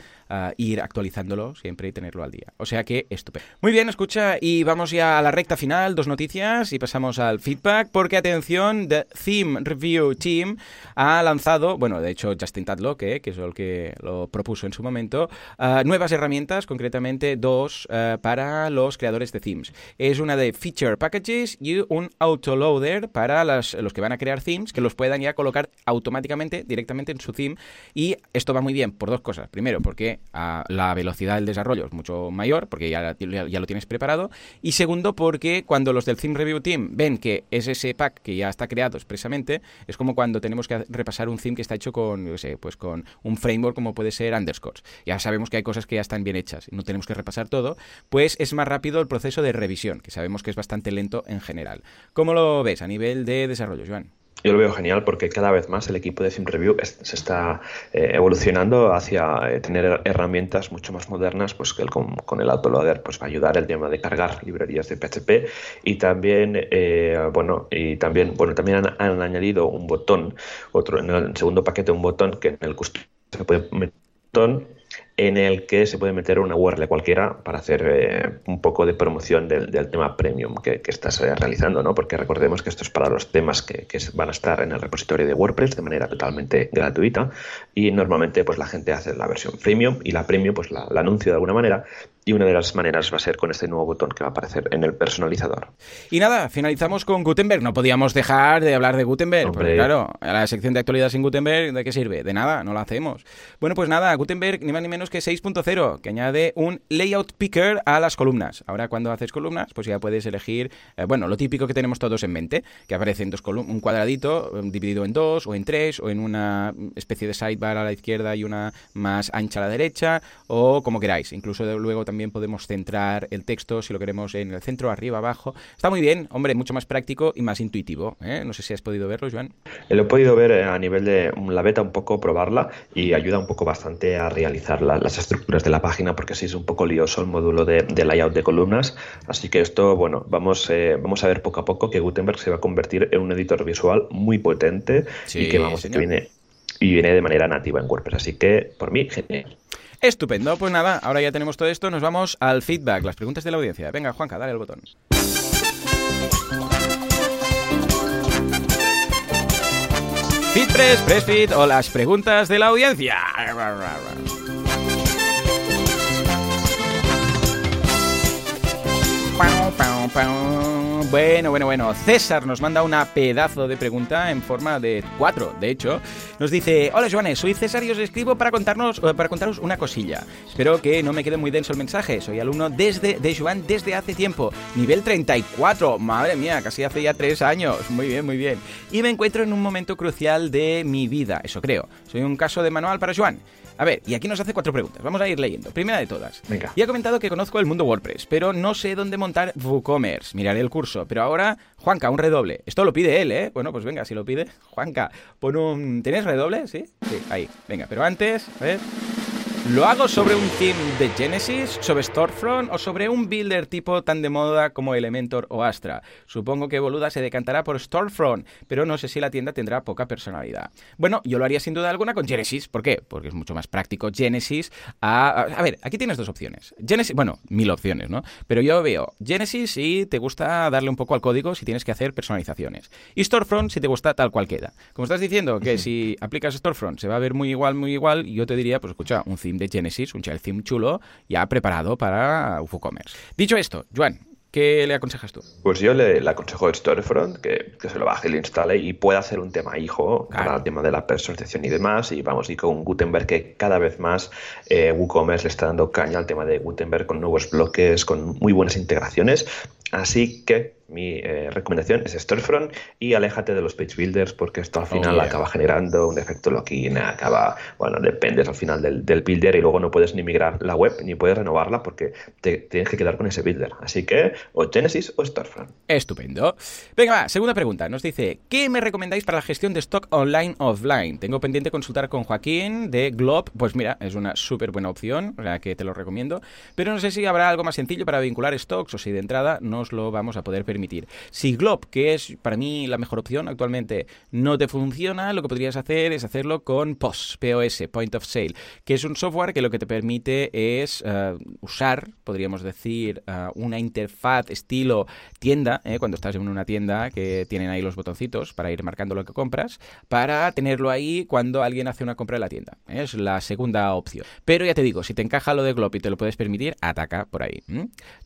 ir actualizándolo siempre y tenerlo al día. O sea que estupendo. Muy bien, escucha, y vamos ya a la recta final, dos noticias, y pasamos al feedback, porque atención, The Theme Review Team ha lanzado, bueno, de hecho Justin Tadlock, eh, que es el que lo propuso en su momento, ah, nuevas herramientas, concretamente dos ah, para los creadores de themes. Es una de Feature Packages y un Autoload para los que van a crear themes, que los puedan ya colocar automáticamente directamente en su theme. Y esto va muy bien por dos cosas. Primero, porque ah, la velocidad del desarrollo es mucho mayor, porque ya, ya, lo tienes preparado. Y segundo, porque cuando los del Theme Review Team ven que es ese pack que ya está creado expresamente, es como cuando tenemos que repasar un theme que está hecho con, sé, pues con un framework como puede ser Underscores. Ya sabemos que hay cosas que ya están bien hechas y no tenemos que repasar todo, pues es más rápido el proceso de revisión, que sabemos que es bastante lento en general. ¿Cómo lo ves a nivel de desarrollo, Joan? Yo lo veo genial porque cada vez más el equipo de Review se está eh, evolucionando hacia eh, tener herramientas mucho más modernas, pues que el, con, el autoloader pues va a ayudar el tema de cargar librerías de PHP y también eh, bueno y también bueno también han, añadido un botón otro en el segundo paquete un botón que en el se puede meter en el que se puede meter una URL cualquiera para hacer eh, un poco de promoción del, tema premium que, estás eh, realizando, ¿no? Porque recordemos que esto es para los temas que, van a estar en el repositorio de WordPress de manera totalmente gratuita y normalmente pues la gente hace la versión premium y la premium pues la, la anuncio de alguna manera y una de las maneras va a ser con este nuevo botón que va a aparecer en el personalizador. Y nada, finalizamos con Gutenberg. No podíamos dejar de hablar de Gutenberg, porque claro, la sección de actualidad sin Gutenberg, ¿de qué sirve? De nada, no la hacemos. Bueno, pues nada, Gutenberg ni más ni menos que 6.0, que añade un layout picker a las columnas. Ahora cuando haces columnas, pues ya puedes elegir, eh, bueno, lo típico que tenemos todos en mente, que aparece en dos un cuadradito eh, dividido en dos o en tres o en una especie de sidebar a la izquierda y una más ancha a la derecha o como queráis. Incluso luego también también podemos centrar el texto si lo queremos en el centro, arriba, abajo. Está muy bien, hombre, mucho más práctico y más intuitivo. ¿eh? No sé si has podido verlo, Joan. Lo he podido ver eh, a nivel de la beta, un poco probarla y ayuda un poco bastante a realizar las estructuras de la página porque sí es un poco lioso el módulo de, layout de columnas. Así que esto, bueno, vamos, eh, vamos a ver poco a poco que Gutenberg se va a convertir en un editor visual muy potente y que vamos, que viene y viene de manera nativa en WordPress. Así que, por mí, genial. Estupendo, pues nada, ahora ya tenemos todo esto, nos vamos al feedback, las preguntas de la audiencia. Venga, Juanca, dale el botón. Feedpress, Pressfeed o las preguntas de la audiencia. Bueno, bueno, bueno. César nos manda una pedazo de pregunta en forma de cuatro, de hecho. Nos dice, hola Joanes, soy César y os escribo para, contarnos, eh, para contaros una cosilla. Espero que no me quede muy denso el mensaje. Soy alumno desde, de Joan desde hace tiempo. Nivel 34. Madre mía, casi hace ya tres años. Muy bien, muy bien. Y me encuentro en un momento crucial de mi vida, eso creo. Soy un caso de manual para Joan. A ver, y aquí nos hace cuatro preguntas. Vamos a ir leyendo. Primera de todas. Venga. Y ha comentado que conozco el mundo WordPress, pero no sé dónde montar WooCommerce. Miraré el curso. Pero ahora, Juanca, un redoble. Esto lo pide él, ¿eh? Bueno, pues venga, si lo pide. Juanca, pon un... ¿Tienes redoble? ¿Sí? Sí, ahí. Venga, pero antes, a ver... ¿Lo hago sobre un theme de Genesis, sobre Storefront o sobre un builder tipo tan de moda como Elementor o Astra? Supongo que Boluda se decantará por Storefront, pero no sé si la tienda tendrá poca personalidad. Bueno, yo lo haría sin duda alguna con Genesis. ¿Por qué? Porque es mucho más práctico Genesis a... A ver, aquí tienes dos opciones. Genesis, bueno, mil opciones, ¿no? Pero yo veo Genesis si te gusta darle un poco al código si tienes que hacer personalizaciones. Y Storefront si te gusta tal cual queda. Como estás diciendo que si aplicas Storefront se va a ver muy igual, muy igual, yo te diría, pues escucha, un theme de Genesis, un child theme chulo, ya preparado para WooCommerce. Dicho esto, Juan, ¿Qué le aconsejas tú? Pues yo le, aconsejo Storefront, que, que, se lo baje y lo instale y pueda hacer un tema hijo para el tema de la personalización y demás. Y vamos, y con Gutenberg que cada vez más eh, WooCommerce le está dando caña al tema de Gutenberg con nuevos bloques, con muy buenas integraciones. Así que mi eh, recomendación es Storefront y aléjate de los page builders porque esto al oh, final acaba generando un efecto login, acaba, bueno, dependes al final del, builder y luego no puedes ni migrar la web ni puedes renovarla porque te tienes que quedar con ese builder. Así que o Genesis o Storefront. Estupendo. Venga, va, segunda pregunta. Nos dice, ¿qué me recomendáis para la gestión de stock online offline? Tengo pendiente consultar con Joaquín de Glob. Pues mira, es una súper buena opción, o sea que te lo recomiendo. Pero no sé si habrá algo más sencillo para vincular stocks o si de entrada nos lo vamos a poder permitir si Glob, que es para mí la mejor opción actualmente, no te funciona, lo que podrías hacer es hacerlo con POS, POS, Point of Sale, que es un software que lo que te permite es eh, usar, podríamos decir, eh, una interfaz estilo tienda, eh, cuando estás en una tienda que tienen ahí los botoncitos para ir marcando lo que compras, para tenerlo ahí cuando alguien hace una compra en la tienda. Es la segunda opción. Pero ya te digo, si te encaja lo de Glob y te lo puedes permitir, ataca por ahí.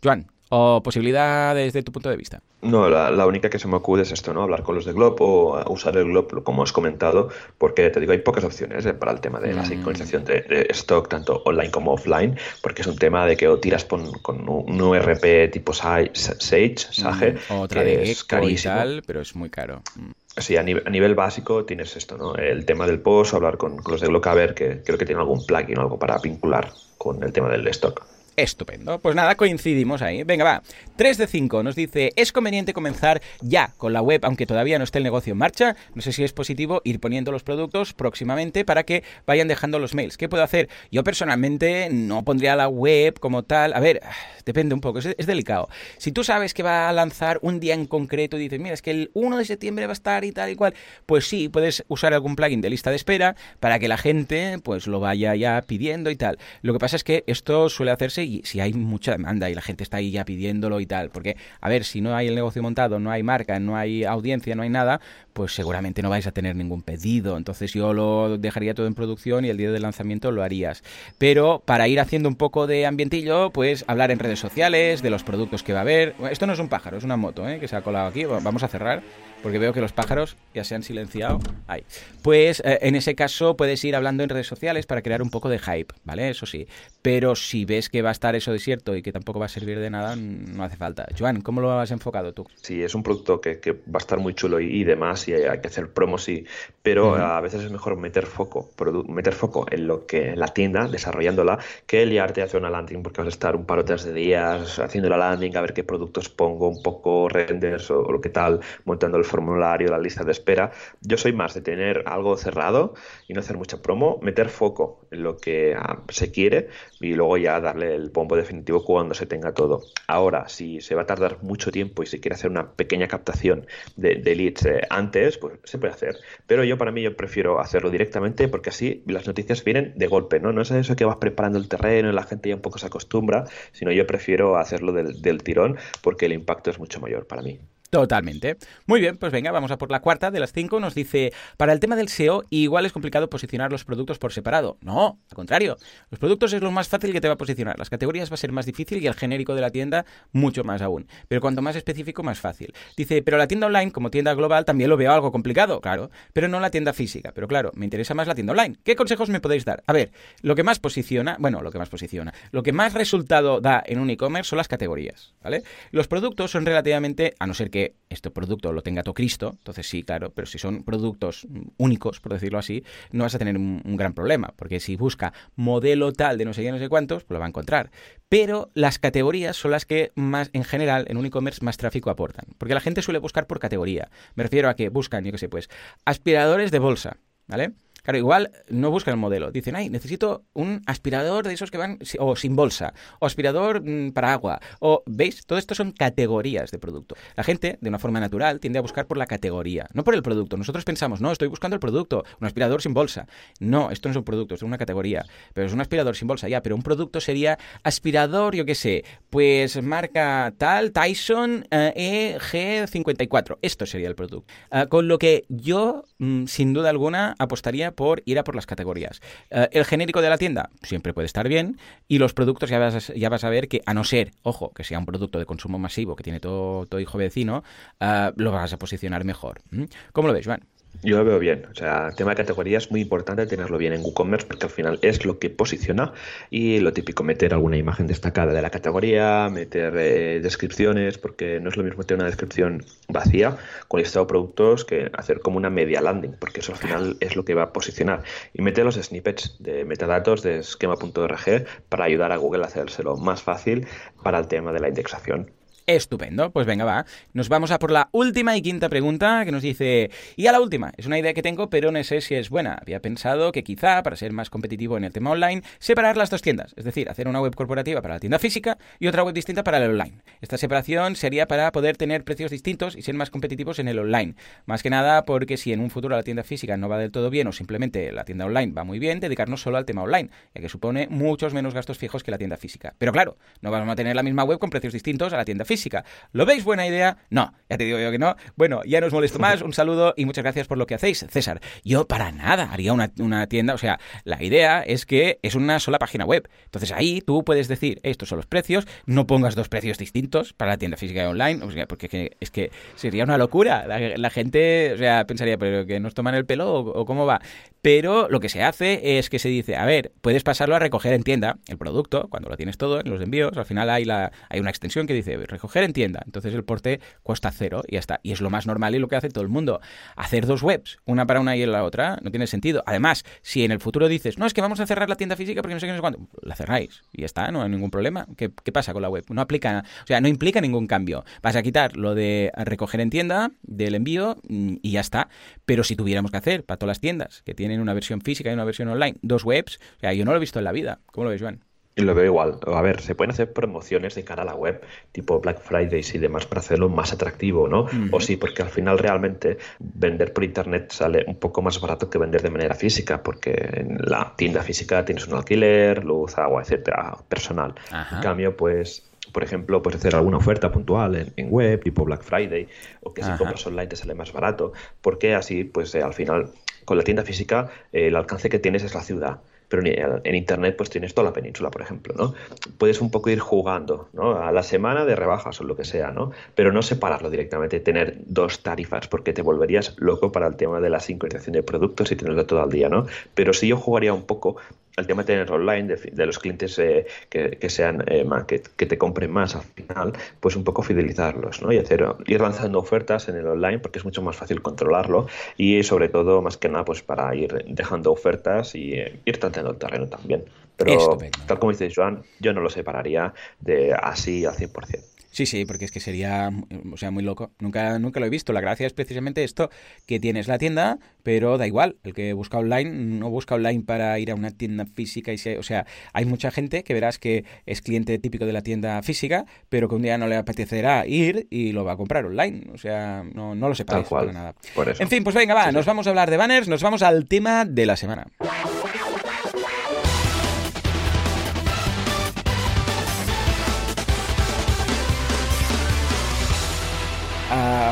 Joan, o posibilidades desde tu punto de vista? No, la, única que se me acude es esto, ¿no? Hablar con los de Glob o usar el Glob, como has comentado, porque te digo, hay pocas opciones ¿eh? para el tema de la mm. sincronización de, stock, tanto online como offline, porque es un tema de que o tiras con, un URP tipo Sage, Sage, mm, otra de es carísimo. pero es muy caro. Mm. Sí, a nivel, básico tienes esto, ¿no? El tema del post, hablar con, los de Glob, a ver que creo que tiene algún plugin o algo para vincular con el tema del stock. Estupendo. Pues nada, coincidimos ahí. Venga, va. 3 de 5 nos dice, es conveniente comenzar ya con la web, aunque todavía no esté el negocio en marcha. No sé si es positivo ir poniendo los productos próximamente para que vayan dejando los mails. ¿Qué puedo hacer? Yo personalmente no pondría la web como tal. A ver, depende un poco, es, delicado. Si tú sabes que va a lanzar un día en concreto y dices, mira, es que el 1 de septiembre va a estar y tal y cual, pues sí, puedes usar algún plugin de lista de espera para que la gente pues lo vaya ya pidiendo y tal. Lo que pasa es que esto suele hacerse y si hay mucha demanda y la gente está ahí ya pidiéndolo y tal, porque a ver, si no hay el negocio montado, no hay marca, no hay audiencia, no hay nada, pues seguramente no vais a tener ningún pedido. Entonces yo lo dejaría todo en producción y el día del lanzamiento lo harías. Pero para ir haciendo un poco de ambientillo, pues hablar en redes sociales, de los productos que va a haber. Esto no es un pájaro, es una moto ¿eh? que se ha colado aquí. Vamos a cerrar porque veo que los pájaros ya se han silenciado. Ahí. Pues eh, en ese caso puedes ir hablando en redes sociales para crear un poco de hype, ¿vale? Eso sí. Pero si ves que va a estar eso desierto y que tampoco va a servir de nada, no hace falta. Joan, ¿cómo lo has enfocado tú? Sí, es un producto que, que va a estar muy chulo y, demás, y hay que hacer promos, sí. Pero a veces es mejor meter foco, meter foco en lo que la tienda, desarrollándola, que liarte a hacer una landing, porque vas a estar un par o tres de días haciendo la landing, a ver qué productos pongo, un poco renders o, o lo que tal, montando el formulario, la lista de espera. Yo soy más de tener algo cerrado y no hacer mucha promo, meter foco en lo que ah, se quiere y luego ya darle el pompo definitivo cuando se tenga todo. Ahora, si se va a tardar mucho tiempo y se quiere hacer una pequeña captación de, leads eh, antes, pues se puede hacer. Pero yo para mí yo prefiero hacerlo directamente porque así las noticias vienen de golpe, ¿no? No es eso que vas preparando el terreno y la gente ya un poco se acostumbra, sino yo prefiero hacerlo del tirón porque el impacto es mucho mayor para mí. Totalmente. Muy bien, pues venga, vamos a por la cuarta de las cinco. Nos dice, para el tema del SEO, igual es complicado posicionar los productos por separado. No, al contrario. Los productos es lo más fácil que te va a posicionar. Las categorías va a ser más difícil y el genérico de la tienda mucho más aún. Pero cuanto más específico, más fácil. Dice, pero la tienda online como tienda global también lo veo algo complicado, claro. Pero no la tienda física. Pero claro, me interesa más la tienda online. ¿Qué consejos me podéis dar? A ver, lo que más posiciona, bueno, lo que más posiciona, lo que más resultado da en un e-commerce son las categorías, ¿vale? Los productos son relativamente, a no ser que este producto lo tenga todo Cristo, entonces sí, claro, pero si son productos únicos, por decirlo así, no vas a tener un, gran problema, porque si busca modelo tal de no sé qué, no sé cuántos, pues lo va a encontrar. Pero las categorías son las que más, en general, en un e-commerce más tráfico aportan, porque la gente suele buscar por categoría. Me refiero a que buscan, yo qué sé, pues, aspiradores de bolsa, ¿vale? Claro, igual no buscan el modelo. Dicen, ay, necesito un aspirador de esos que van o sin bolsa, o aspirador mm, para agua, o, ¿veis? Todo esto son categorías de producto. La gente, de una forma natural, tiende a buscar por la categoría, no por el producto. Nosotros pensamos, no, estoy buscando el producto, un aspirador sin bolsa. No, esto no es un producto, es una categoría. Pero es un aspirador sin bolsa, ya, pero un producto sería aspirador, yo qué sé, pues marca tal, Tyson eh, EG54. Esto sería el producto. Ah, con lo que yo, mm, sin duda alguna, apostaría por ir a por las categorías. Eh, el genérico de la tienda siempre puede estar bien y los productos ya vas, a, ver que, a no ser, ojo, que sea un producto de consumo masivo que tiene todo, todo hijo vecino, uh, lo vas a posicionar mejor. ¿Mm? ¿Cómo lo ves, Juan? Yo lo veo bien. O sea, el tema de categoría es muy importante tenerlo bien en WooCommerce porque al final es lo que posiciona y lo típico, meter alguna imagen destacada de la categoría, meter eh, descripciones, porque no es lo mismo tener una descripción vacía con listado de productos que hacer como una media landing, porque eso al final es lo que va a posicionar. Y meter los snippets de metadatos de esquema.org para ayudar a Google a hacérselo más fácil para el tema de la indexación. Estupendo, pues venga, va. Nos vamos a por la última y quinta pregunta que nos dice, y a la última, es una idea que tengo, pero no sé si es buena. Había pensado que quizá, para ser más competitivo en el tema online, separar las dos tiendas, es decir, hacer una web corporativa para la tienda física y otra web distinta para el online. Esta separación sería para poder tener precios distintos y ser más competitivos en el online. Más que nada porque si en un futuro la tienda física no va del todo bien o simplemente la tienda online va muy bien, dedicarnos solo al tema online, ya que supone muchos menos gastos fijos que la tienda física. Pero claro, no vamos a tener la misma web con precios distintos a la tienda física física. ¿Lo veis buena idea? No, ya te digo yo que no. Bueno, ya no os molesto más. Un saludo y muchas gracias por lo que hacéis, César. Yo para nada haría una, tienda, o sea, la idea es que es una sola página web. Entonces ahí tú puedes decir, estos son los precios, no pongas dos precios distintos para la tienda física y online, o porque es que sería una locura. La, gente, o sea, pensaría, pero que nos toman el pelo o cómo va. Pero lo que se hace es que se dice, a ver, puedes pasarlo a recoger en tienda el producto, cuando lo tienes todo en los envíos, al final hay, la, hay una extensión que dice recoger en tienda. Entonces el porte cuesta cero y ya está. Y es lo más normal y lo que hace todo el mundo. Hacer dos webs, una para una y la otra, no tiene sentido. Además, si en el futuro dices, no, es que vamos a cerrar la tienda física porque no sé qué, no sé cuándo, la cerráis y ya está, no hay ningún problema. ¿Qué, pasa con la web? No aplica, o sea, no implica ningún cambio. Vas a quitar lo de recoger en tienda, del envío mm, y ya está. Pero si tuviéramos que hacer para todas las tiendas que tienen una versión física y una versión online, dos webs, o sea, yo no lo he visto en la vida. ¿Cómo lo ves, Joan? Lo veo igual. A ver, se pueden hacer promociones de cara a la web, tipo Black Fridays y demás, para hacerlo más atractivo, ¿no? O sí, porque al final realmente vender por internet sale un poco más barato que vender de manera física, porque en la tienda física tienes un alquiler, luz, agua, etcétera, personal. En cambio, pues por ejemplo, puedes hacer alguna oferta puntual en, web, tipo Black Friday, o que si compras online te sale más barato, porque así, pues eh, al final, con la tienda física, eh, el alcance que tienes es la ciudad pero en Internet pues tienes toda la península, por ejemplo, ¿no? Puedes un poco ir jugando, ¿no? A la semana de rebajas o lo que sea, ¿no? Pero no separarlo directamente, tener dos tarifas, porque te volverías loco para el tema de la sincronización de productos y tenerlo todo al día, ¿no? Pero sí yo jugaría un poco el tema de tener online, de, los clientes eh, que, sean eh, que, te compren más al final, pues un poco fidelizarlos, ¿no? Y hacer, ir lanzando ofertas en el online porque es mucho más fácil controlarlo y sobre todo, más que nada, pues para ir dejando ofertas y eh, ir tratando el terreno también. Pero tal como dice Joan, yo no lo separaría de así al 100%. Sí, sí, porque es que sería, o sea, muy loco. Nunca, nunca lo he visto. La gracia es precisamente esto, que tienes la tienda, pero da igual. El que busca online no busca online para ir a una tienda física. Y o sea, hay mucha gente que verás que es cliente típico de la tienda física, pero que un día no le apetecerá ir y lo va a comprar online. O sea, no, no lo separáis para nada. En fin, pues venga, va, nos vamos a hablar de banners, nos vamos al tema de la semana.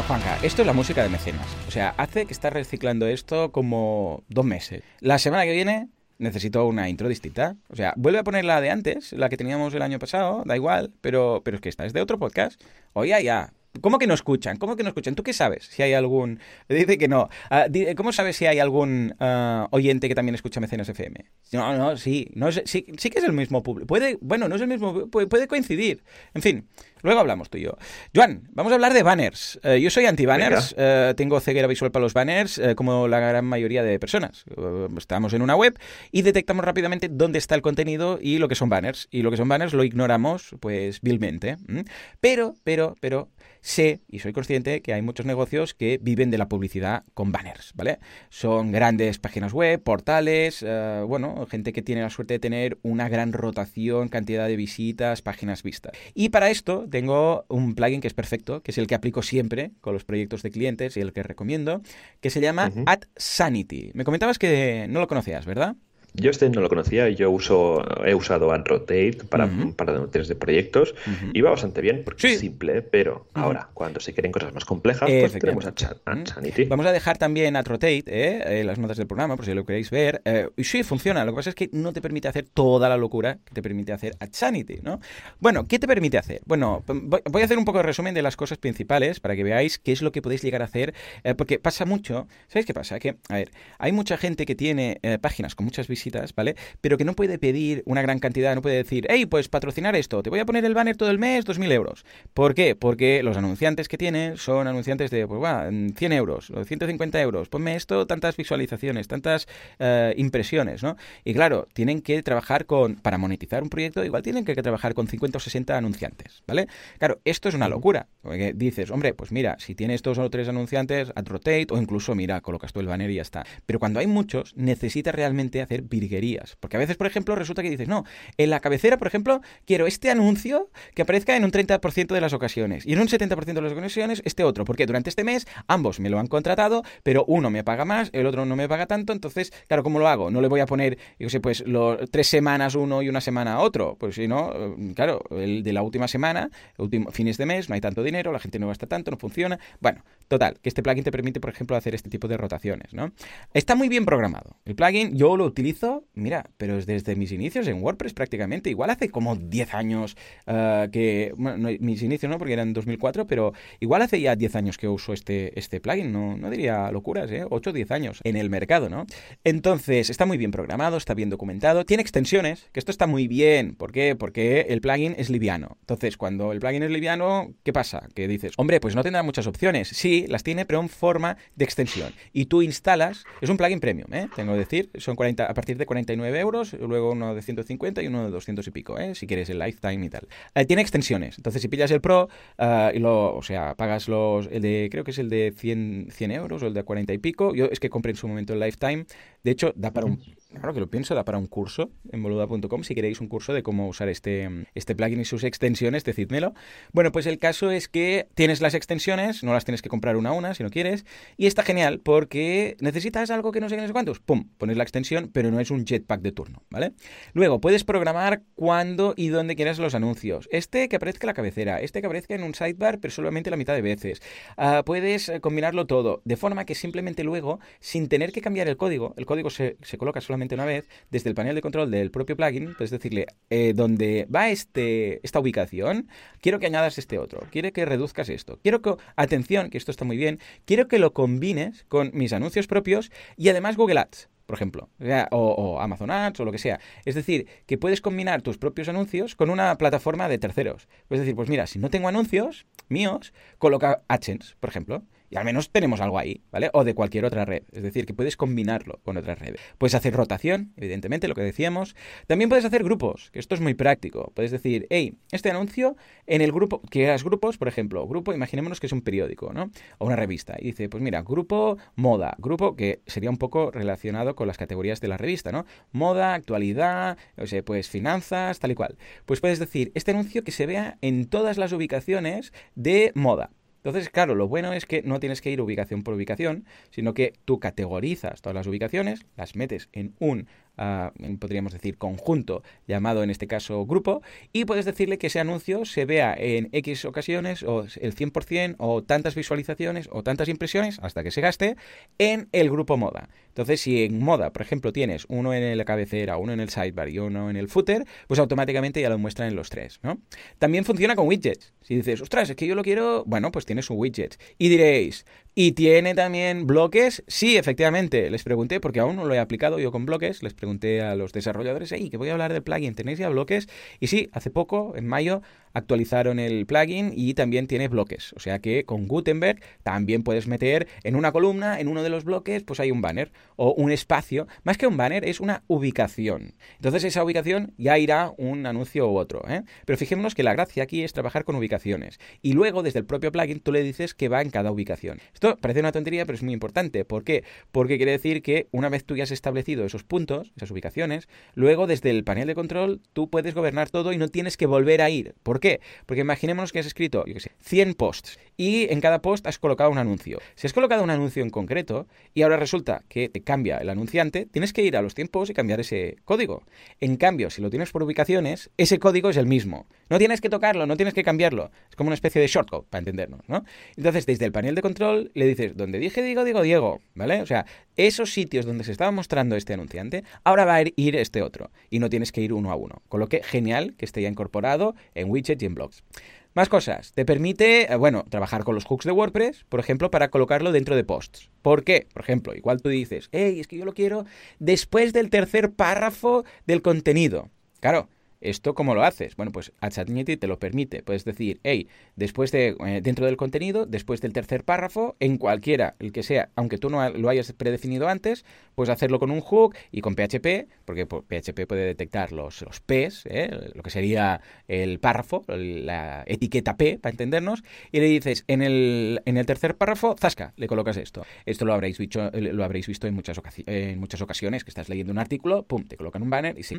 Juanca, esto es la música de mecenas. O sea, hace que estás reciclando esto como dos meses. La semana que viene necesito una intro distinta. O sea, vuelve a poner la de antes, la que teníamos el año pasado, da igual, pero, pero es que esta es de otro podcast. Oye, ya, ¿Cómo que no escuchan? ¿Cómo que no escuchan? ¿Tú qué sabes? Si hay algún... Dice que no. Ah, ¿Cómo sabes si hay algún ah, oyente que también escucha Mecenas FM? No, no, sí. No sí, sí que es el mismo público. Puede, bueno, no es el mismo... Puede, coincidir. En fin, luego hablamos tú y yo. Joan, vamos a hablar de banners. Eh, yo soy anti-banners. Eh, tengo ceguera visual para los banners, eh, como la gran mayoría de personas. estamos en una web y detectamos rápidamente dónde está el contenido y lo que son banners. Y lo que son banners lo ignoramos, pues, vilmente. Pero, pero, pero sé y soy consciente que hay muchos negocios que viven de la publicidad con banners, ¿vale? Son grandes páginas web, portales, eh, bueno, gente que tiene la suerte de tener una gran rotación, cantidad de visitas, páginas vistas. Y para esto tengo un plugin que es perfecto, que es el que aplico siempre con los proyectos de clientes y el que recomiendo, que se llama AdSanity. Me comentabas que no lo conocías, ¿verdad? Yo este no lo conocía, yo uso, he usado AdRotate para, para de proyectos y va bastante bien porque es simple, pero ahora, cuando se quieren cosas más complejas, pues tenemos AdSanity. Vamos a dejar también AdRotate, ¿eh? eh, las notas del programa, por si lo queréis ver. Eh, y sí, funciona, lo que pasa es que no te permite hacer toda la locura que te permite hacer AdSanity, ¿no? Bueno, ¿qué te permite hacer? Bueno, voy a hacer un poco de resumen de las cosas principales para que veáis qué es lo que podéis llegar a hacer, eh, porque pasa mucho, ¿sabéis qué pasa? Que, a ver, hay mucha gente que tiene páginas con muchas visitas visitas, ¿vale? Pero que no puede pedir una gran cantidad, no puede decir, hey, pues patrocinar esto, te voy a poner el banner todo el mes, 2.000 euros. ¿Por qué? Porque los anunciantes que tiene son anunciantes de, pues, va, 100 euros, o 150 euros, ponme esto, tantas visualizaciones, tantas eh, impresiones, ¿no? Y claro, tienen que trabajar con, para monetizar un proyecto, igual tienen que trabajar con 50 o 60 anunciantes, ¿vale? Claro, esto es una locura, porque dices, hombre, pues mira, si tienes dos o tres anunciantes, ad rotate, o incluso, mira, colocas tú el banner y ya está. Pero cuando hay muchos, necesitas realmente hacer virguerías. Porque a veces, por ejemplo, resulta que dices, no, en la cabecera, por ejemplo, quiero este anuncio que aparezca en un 30% de las ocasiones y en un 70% de las ocasiones este otro. Porque durante este mes ambos me lo han contratado, pero uno me paga más, el otro no me paga tanto. Entonces, claro, ¿cómo lo hago? No le voy a poner, yo sé, pues tres semanas uno y una semana otro. Pues si no, eh, claro, el de la última semana, último, fines de mes, no hay tanto dinero, la gente no gasta tanto, no funciona. Bueno, total, que este plugin te permite, por ejemplo, hacer este tipo de rotaciones, ¿no? Está muy bien programado. El plugin yo lo utilizo mira, pero es desde mis inicios en WordPress prácticamente. Igual hace como 10 años ah, que... Bueno, mis inicios no, porque eran en 2004, pero igual hace ya 10 años que uso este, este plugin. No, no diría locuras, ¿eh? 8 o 10 años en el mercado, ¿no? Entonces, está muy bien programado, está bien documentado. Tiene extensiones, que esto está muy bien. ¿Por qué? Porque el plugin es liviano. Entonces, cuando el plugin es liviano, ¿qué pasa? Que dices, hombre, pues no tendrá muchas opciones. Sí, las tiene, pero en forma de extensión. Y tú instalas, es un plugin premium, ¿eh? Tengo que decir, son 40, a partir de 49 euros, luego uno de 150 y uno de 200 y pico, ¿eh? Si quieres el lifetime y tal. Eh, tiene extensiones. Entonces, si pillas el Pro, uh, y lo, o sea, pagas los, el de, creo que es el de 100, 100 euros o el de 40 y pico. Yo es que compré en su momento el lifetime. De hecho, da para un, Claro que lo pienso, da para un curso en boluda.com. Si queréis un curso de cómo usar este, este plugin y sus extensiones, decídmelo. Bueno, pues el caso es que tienes las extensiones, no las tienes que comprar una a una si no quieres. Y está genial porque necesitas algo que no sé qué, no cuántos. Pum, pones la extensión, pero no es un jetpack de turno, ¿vale? Luego, puedes programar cuándo y dónde quieras los anuncios. Este que aparezca en la cabecera, este que aparezca en un sidebar, pero solamente la mitad de veces. Uh, puedes eh, combinarlo todo, de forma que simplemente luego, sin tener que cambiar el código, el código se, se coloca solamente una vez desde el panel de control del propio plugin, puedes decirle, eh, donde va este, esta ubicación, quiero que añadas este otro, quiero que reduzcas esto, quiero que, atención, que esto está muy bien, quiero que lo combines con mis anuncios propios y además Google Ads por ejemplo, o, Amazon Ads o lo que sea. Es decir, que puedes combinar tus propios anuncios con una plataforma de terceros. Es decir, pues mira, si no tengo anuncios míos, coloca AdSense, por ejemplo. Y al menos tenemos algo ahí, ¿vale? O de cualquier otra red. Es decir, que puedes combinarlo con otras redes. Puedes hacer rotación, evidentemente, lo que decíamos. También puedes hacer grupos, que esto es muy práctico. Puedes decir, hey, este anuncio en el grupo, hagas grupos, por ejemplo, grupo, imaginémonos que es un periódico, ¿no? O una revista. Y dice, pues mira, grupo moda, grupo que sería un poco relacionado con las categorías de la revista, ¿no? Moda, actualidad, o sea, pues finanzas, tal y cual. Pues puedes decir, este anuncio que se vea en todas las ubicaciones de moda. Entonces, claro, lo bueno es que no tienes que ir ubicación por ubicación, sino que tú categorizas todas las ubicaciones, las metes en un podríamos decir, conjunto, llamado en este caso grupo, y puedes decirle que ese anuncio se vea en X ocasiones, o el 100%, o tantas visualizaciones, o tantas impresiones, hasta que se gaste, en el grupo moda. Entonces, si en moda, por ejemplo, tienes uno en la cabecera, uno en el sidebar y uno en el footer, pues automáticamente ya lo muestran en los tres, ¿no? También funciona con widgets. Si dices, ostras, es que yo lo quiero, bueno, pues tienes un widget. Y diréis, ¿y tiene también bloques? Sí, efectivamente. Les pregunté, porque aún no lo he aplicado yo con bloques, les pregunté a los desarrolladores, hey, que voy a hablar del plugin, ¿tenéis ya bloques? Y sí, hace poco, en mayo, actualizaron el plugin y también tiene bloques. O sea que con Gutenberg también puedes meter en una columna, en uno de los bloques, pues hay un banner o un espacio. Más que un banner, es una ubicación. Entonces esa ubicación ya irá un anuncio u otro. ¿eh? Pero fijémonos que la gracia aquí es trabajar con ubicaciones. Y luego desde el propio plugin tú le dices que va en cada ubicación. Esto parece una tontería, pero es muy importante. ¿Por qué? Porque quiere decir que una vez tú ya has establecido esos puntos, esas ubicaciones, luego desde el panel de control tú puedes gobernar todo y no tienes que volver a ir. ¿Por qué? Porque imaginémonos que has escrito, yo qué sé, 100 posts y en cada post has colocado un anuncio. Si has colocado un anuncio en concreto y ahora resulta que te cambia el anunciante, tienes que ir a los tiempos y cambiar ese código. En cambio, si lo tienes por ubicaciones, ese código es el mismo. No tienes que tocarlo, no tienes que cambiarlo. Es como una especie de shortcut, para entendernos, ¿no? Entonces, desde el panel de control le dices, donde dije digo, digo Diego, ¿vale? O sea, esos sitios donde se estaba mostrando este anunciante, ahora va a ir este otro. Y no tienes que ir uno a uno. Con lo que, genial que esté ya incorporado en widgets y en blogs. Más cosas. Te permite, eh, bueno, trabajar con los hooks de WordPress, por ejemplo, para colocarlo dentro de posts. ¿Por qué? Por ejemplo, igual tú dices, hey, es que yo lo quiero después del tercer párrafo del contenido. Claro, ¿Esto cómo lo haces? Bueno, pues ChatGPT te lo permite. Puedes decir, hey, después de, eh, dentro del contenido, después del tercer párrafo, en cualquiera, el que sea, aunque tú no lo hayas predefinido antes, puedes hacerlo con un hook y con PHP, porque PHP puede detectar los, los Ps, ¿eh? lo que sería el párrafo, la etiqueta P, para entendernos, y le dices, en el, en el tercer párrafo, zasca, le colocas esto. Esto lo habréis visto, lo habréis visto en muchas, en muchas ocasiones, que estás leyendo un artículo, pum, te colocan un banner y sí.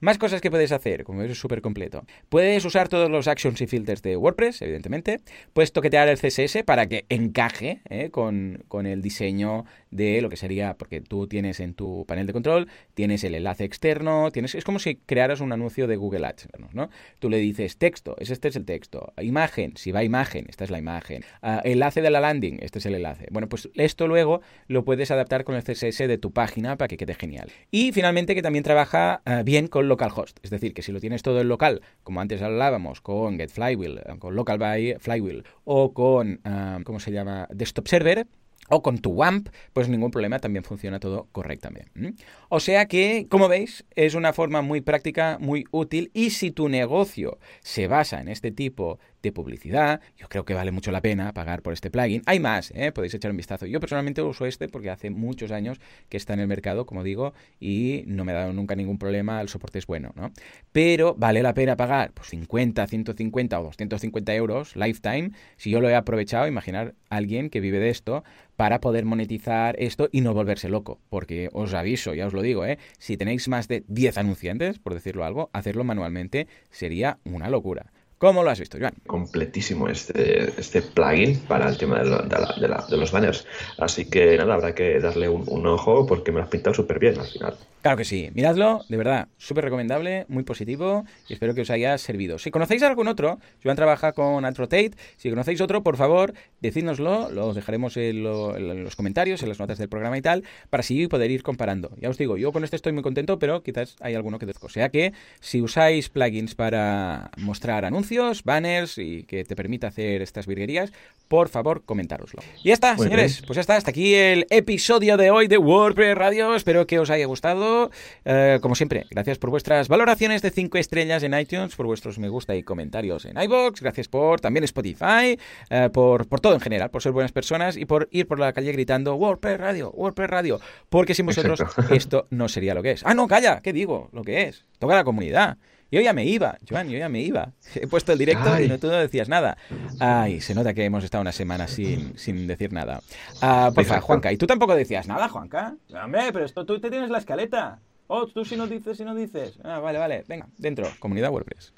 Más cosas que puedes hacer, como es súper completo. Puedes usar todos los actions y filters de WordPress, evidentemente. Puedes toquetear el CSS para que encaje ¿eh? con, con el diseño de lo que sería, porque tú tienes en tu panel de control, tienes el enlace externo, tienes, es como si crearas un anuncio de Google Ads, ¿no? Tú le dices texto, este es el texto, imagen, si va imagen, esta es la imagen, uh, enlace de la landing, este es el enlace. Bueno, pues esto luego lo puedes adaptar con el CSS de tu página para que quede genial. Y finalmente que también trabaja uh, bien con localhost, es decir, que si lo tienes todo en local, como antes hablábamos con Get Flywheel, con Local by Flywheel o con, uh, ¿cómo se llama? Desktop Server, o con tu WAMP, pues ningún problema, también funciona todo correctamente. O sea que, como veis, es una forma muy práctica, muy útil y si tu negocio se basa en este tipo de publicidad. Yo creo que vale mucho la pena pagar por este plugin. Hay más, ¿eh? podéis echar un vistazo. Yo personalmente uso este porque hace muchos años que está en el mercado, como digo, y no me ha dado nunca ningún problema, el soporte es bueno, ¿no? Pero vale la pena pagar pues, 50, 150 o 250 euros lifetime. Si yo lo he aprovechado, imaginar a alguien que vive de esto para poder monetizar esto y no volverse loco. Porque os aviso, ya os lo digo, ¿eh? si tenéis más de 10 anunciantes, por decirlo algo, hacerlo manualmente sería una locura. ¿Cómo lo has visto, Joan? Completísimo este, este plugin para el tema de, de, los banners. Así que nada, habrá que darle un, un ojo porque me lo has pintado súper bien al final. Claro que sí, miradlo, de verdad, súper recomendable, muy positivo y espero que os haya servido. Si conocéis algún otro, Joan trabaja con Atrotate, si conocéis otro, por favor, decídnoslo, lo dejaremos en, los comentarios, en las notas del programa y tal, para así poder ir comparando. Ya os digo, yo con este estoy muy contento, pero quizás hay alguno que desco. O sea que si usáis plugins para mostrar anuncios, banners y que te permita hacer estas virguerías, por favor, comentároslo. Y ya está, señores, pues ya está, hasta aquí el episodio de hoy de WordPress Radio, espero que os haya gustado. Eh, como siempre, gracias por vuestras valoraciones de 5 estrellas en iTunes, por vuestros me gusta y comentarios en iBox, gracias por también Spotify, eh, por, por todo en general, por ser buenas personas y por ir por la calle gritando WordPress Radio, WordPress Radio, porque sin vosotros (laughs) esto no sería lo que es. Ah, no, calla, ¿qué digo? Lo que es. Toca la comunidad. Yo ya me iba, Joan, yo ya me iba. (laughs) He puesto el directo y no, tú no decías nada. Ay, se nota que hemos estado una semana sin, sin decir nada. Ah, porfa, Juanca, ¿y tú tampoco decías nada, Juanca? Hombre, pero esto tú te tienes la escaleta. Oh, tú si no dices, si no dices. Ah, vale, vale. Venga, dentro. Comunidad WordPress.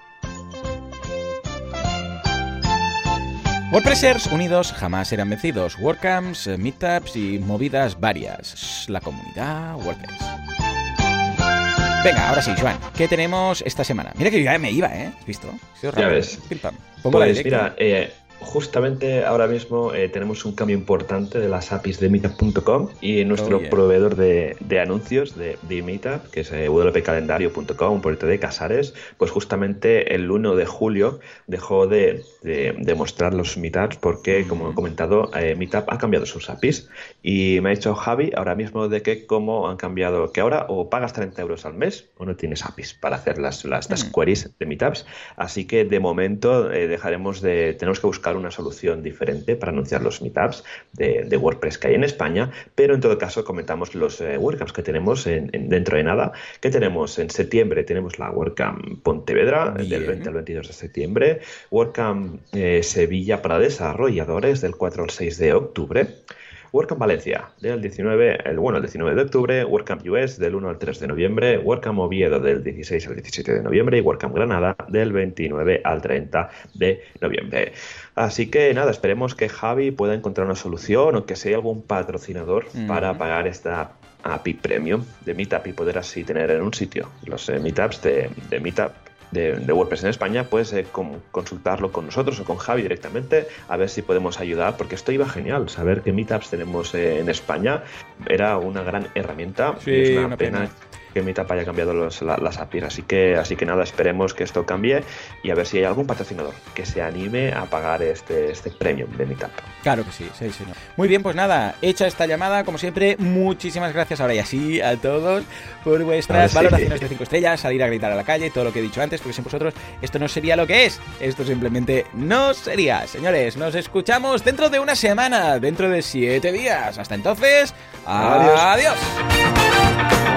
WordPressers unidos jamás serán vencidos. WordCamps, Meetups y movidas varias. La comunidad WordPress. Venga, ahora sí, Joan, ¿qué tenemos esta semana? Mira que yo ya me iba, ¿eh? ¿Has visto? Ya ves. pues mira, eh, justamente ahora mismo eh, tenemos un cambio importante de las APIs de Meetup.com y nuestro oh, proveedor de, anuncios de, de, Meetup, que es eh, wpcalendario.com, un proyecto de Casares, pues justamente el 1 de julio dejó de, mostrar los Meetups porque, como he comentado, eh, Meetup ha cambiado sus APIs y me ha dicho Javi ahora mismo de que cómo han cambiado, que ahora o pagas 30 euros al mes o no tienes APIs para hacer las, las, mm. queries de Meetups. Así que de momento dejaremos de, tenemos que buscar una solución diferente para anunciar los meetups de, WordPress que hay en España, pero en todo caso comentamos los eh, WordCamps que tenemos en, dentro de nada, que tenemos en septiembre, tenemos la WordCamp Pontevedra del 20 al 22 de septiembre, WordCamp eh, Sevilla para desarrolladores del 4 al 6 de octubre, WordCamp Valencia del 19, el, bueno, el 19 de octubre, WordCamp US del 1 al 3 de noviembre, WordCamp Oviedo del 16 al 17 de noviembre y WordCamp Granada del 29 al 30 de noviembre. Así que nada, esperemos que Javi pueda encontrar una solución o que sea algún patrocinador para pagar esta API Premium. De Meetup y poder así tener en un sitio los eh, Meetups de, de Meetup de, WordPress en España, puedes eh, consultarlo con nosotros o con Javi directamente a ver si podemos ayudar, porque esto iba genial. Saber que Meetups tenemos eh, en España era una gran herramienta. es una, pena que Meetup haya cambiado las APIs. Así que, así que nada, esperemos que esto cambie y a ver si hay algún patrocinador que se anime a pagar este, este premium de Meetup. Claro que sí, sí, sí. Muy bien, pues nada, hecha esta llamada, como siempre, muchísimas gracias ahora y así a todos por vuestras valoraciones de 5 estrellas, salir a gritar a la calle, todo lo que he dicho antes, porque sin vosotros esto no sería lo que es. Esto simplemente no sería. Señores, nos escuchamos dentro de una semana, dentro de 7 días. Hasta entonces, adiós. adiós.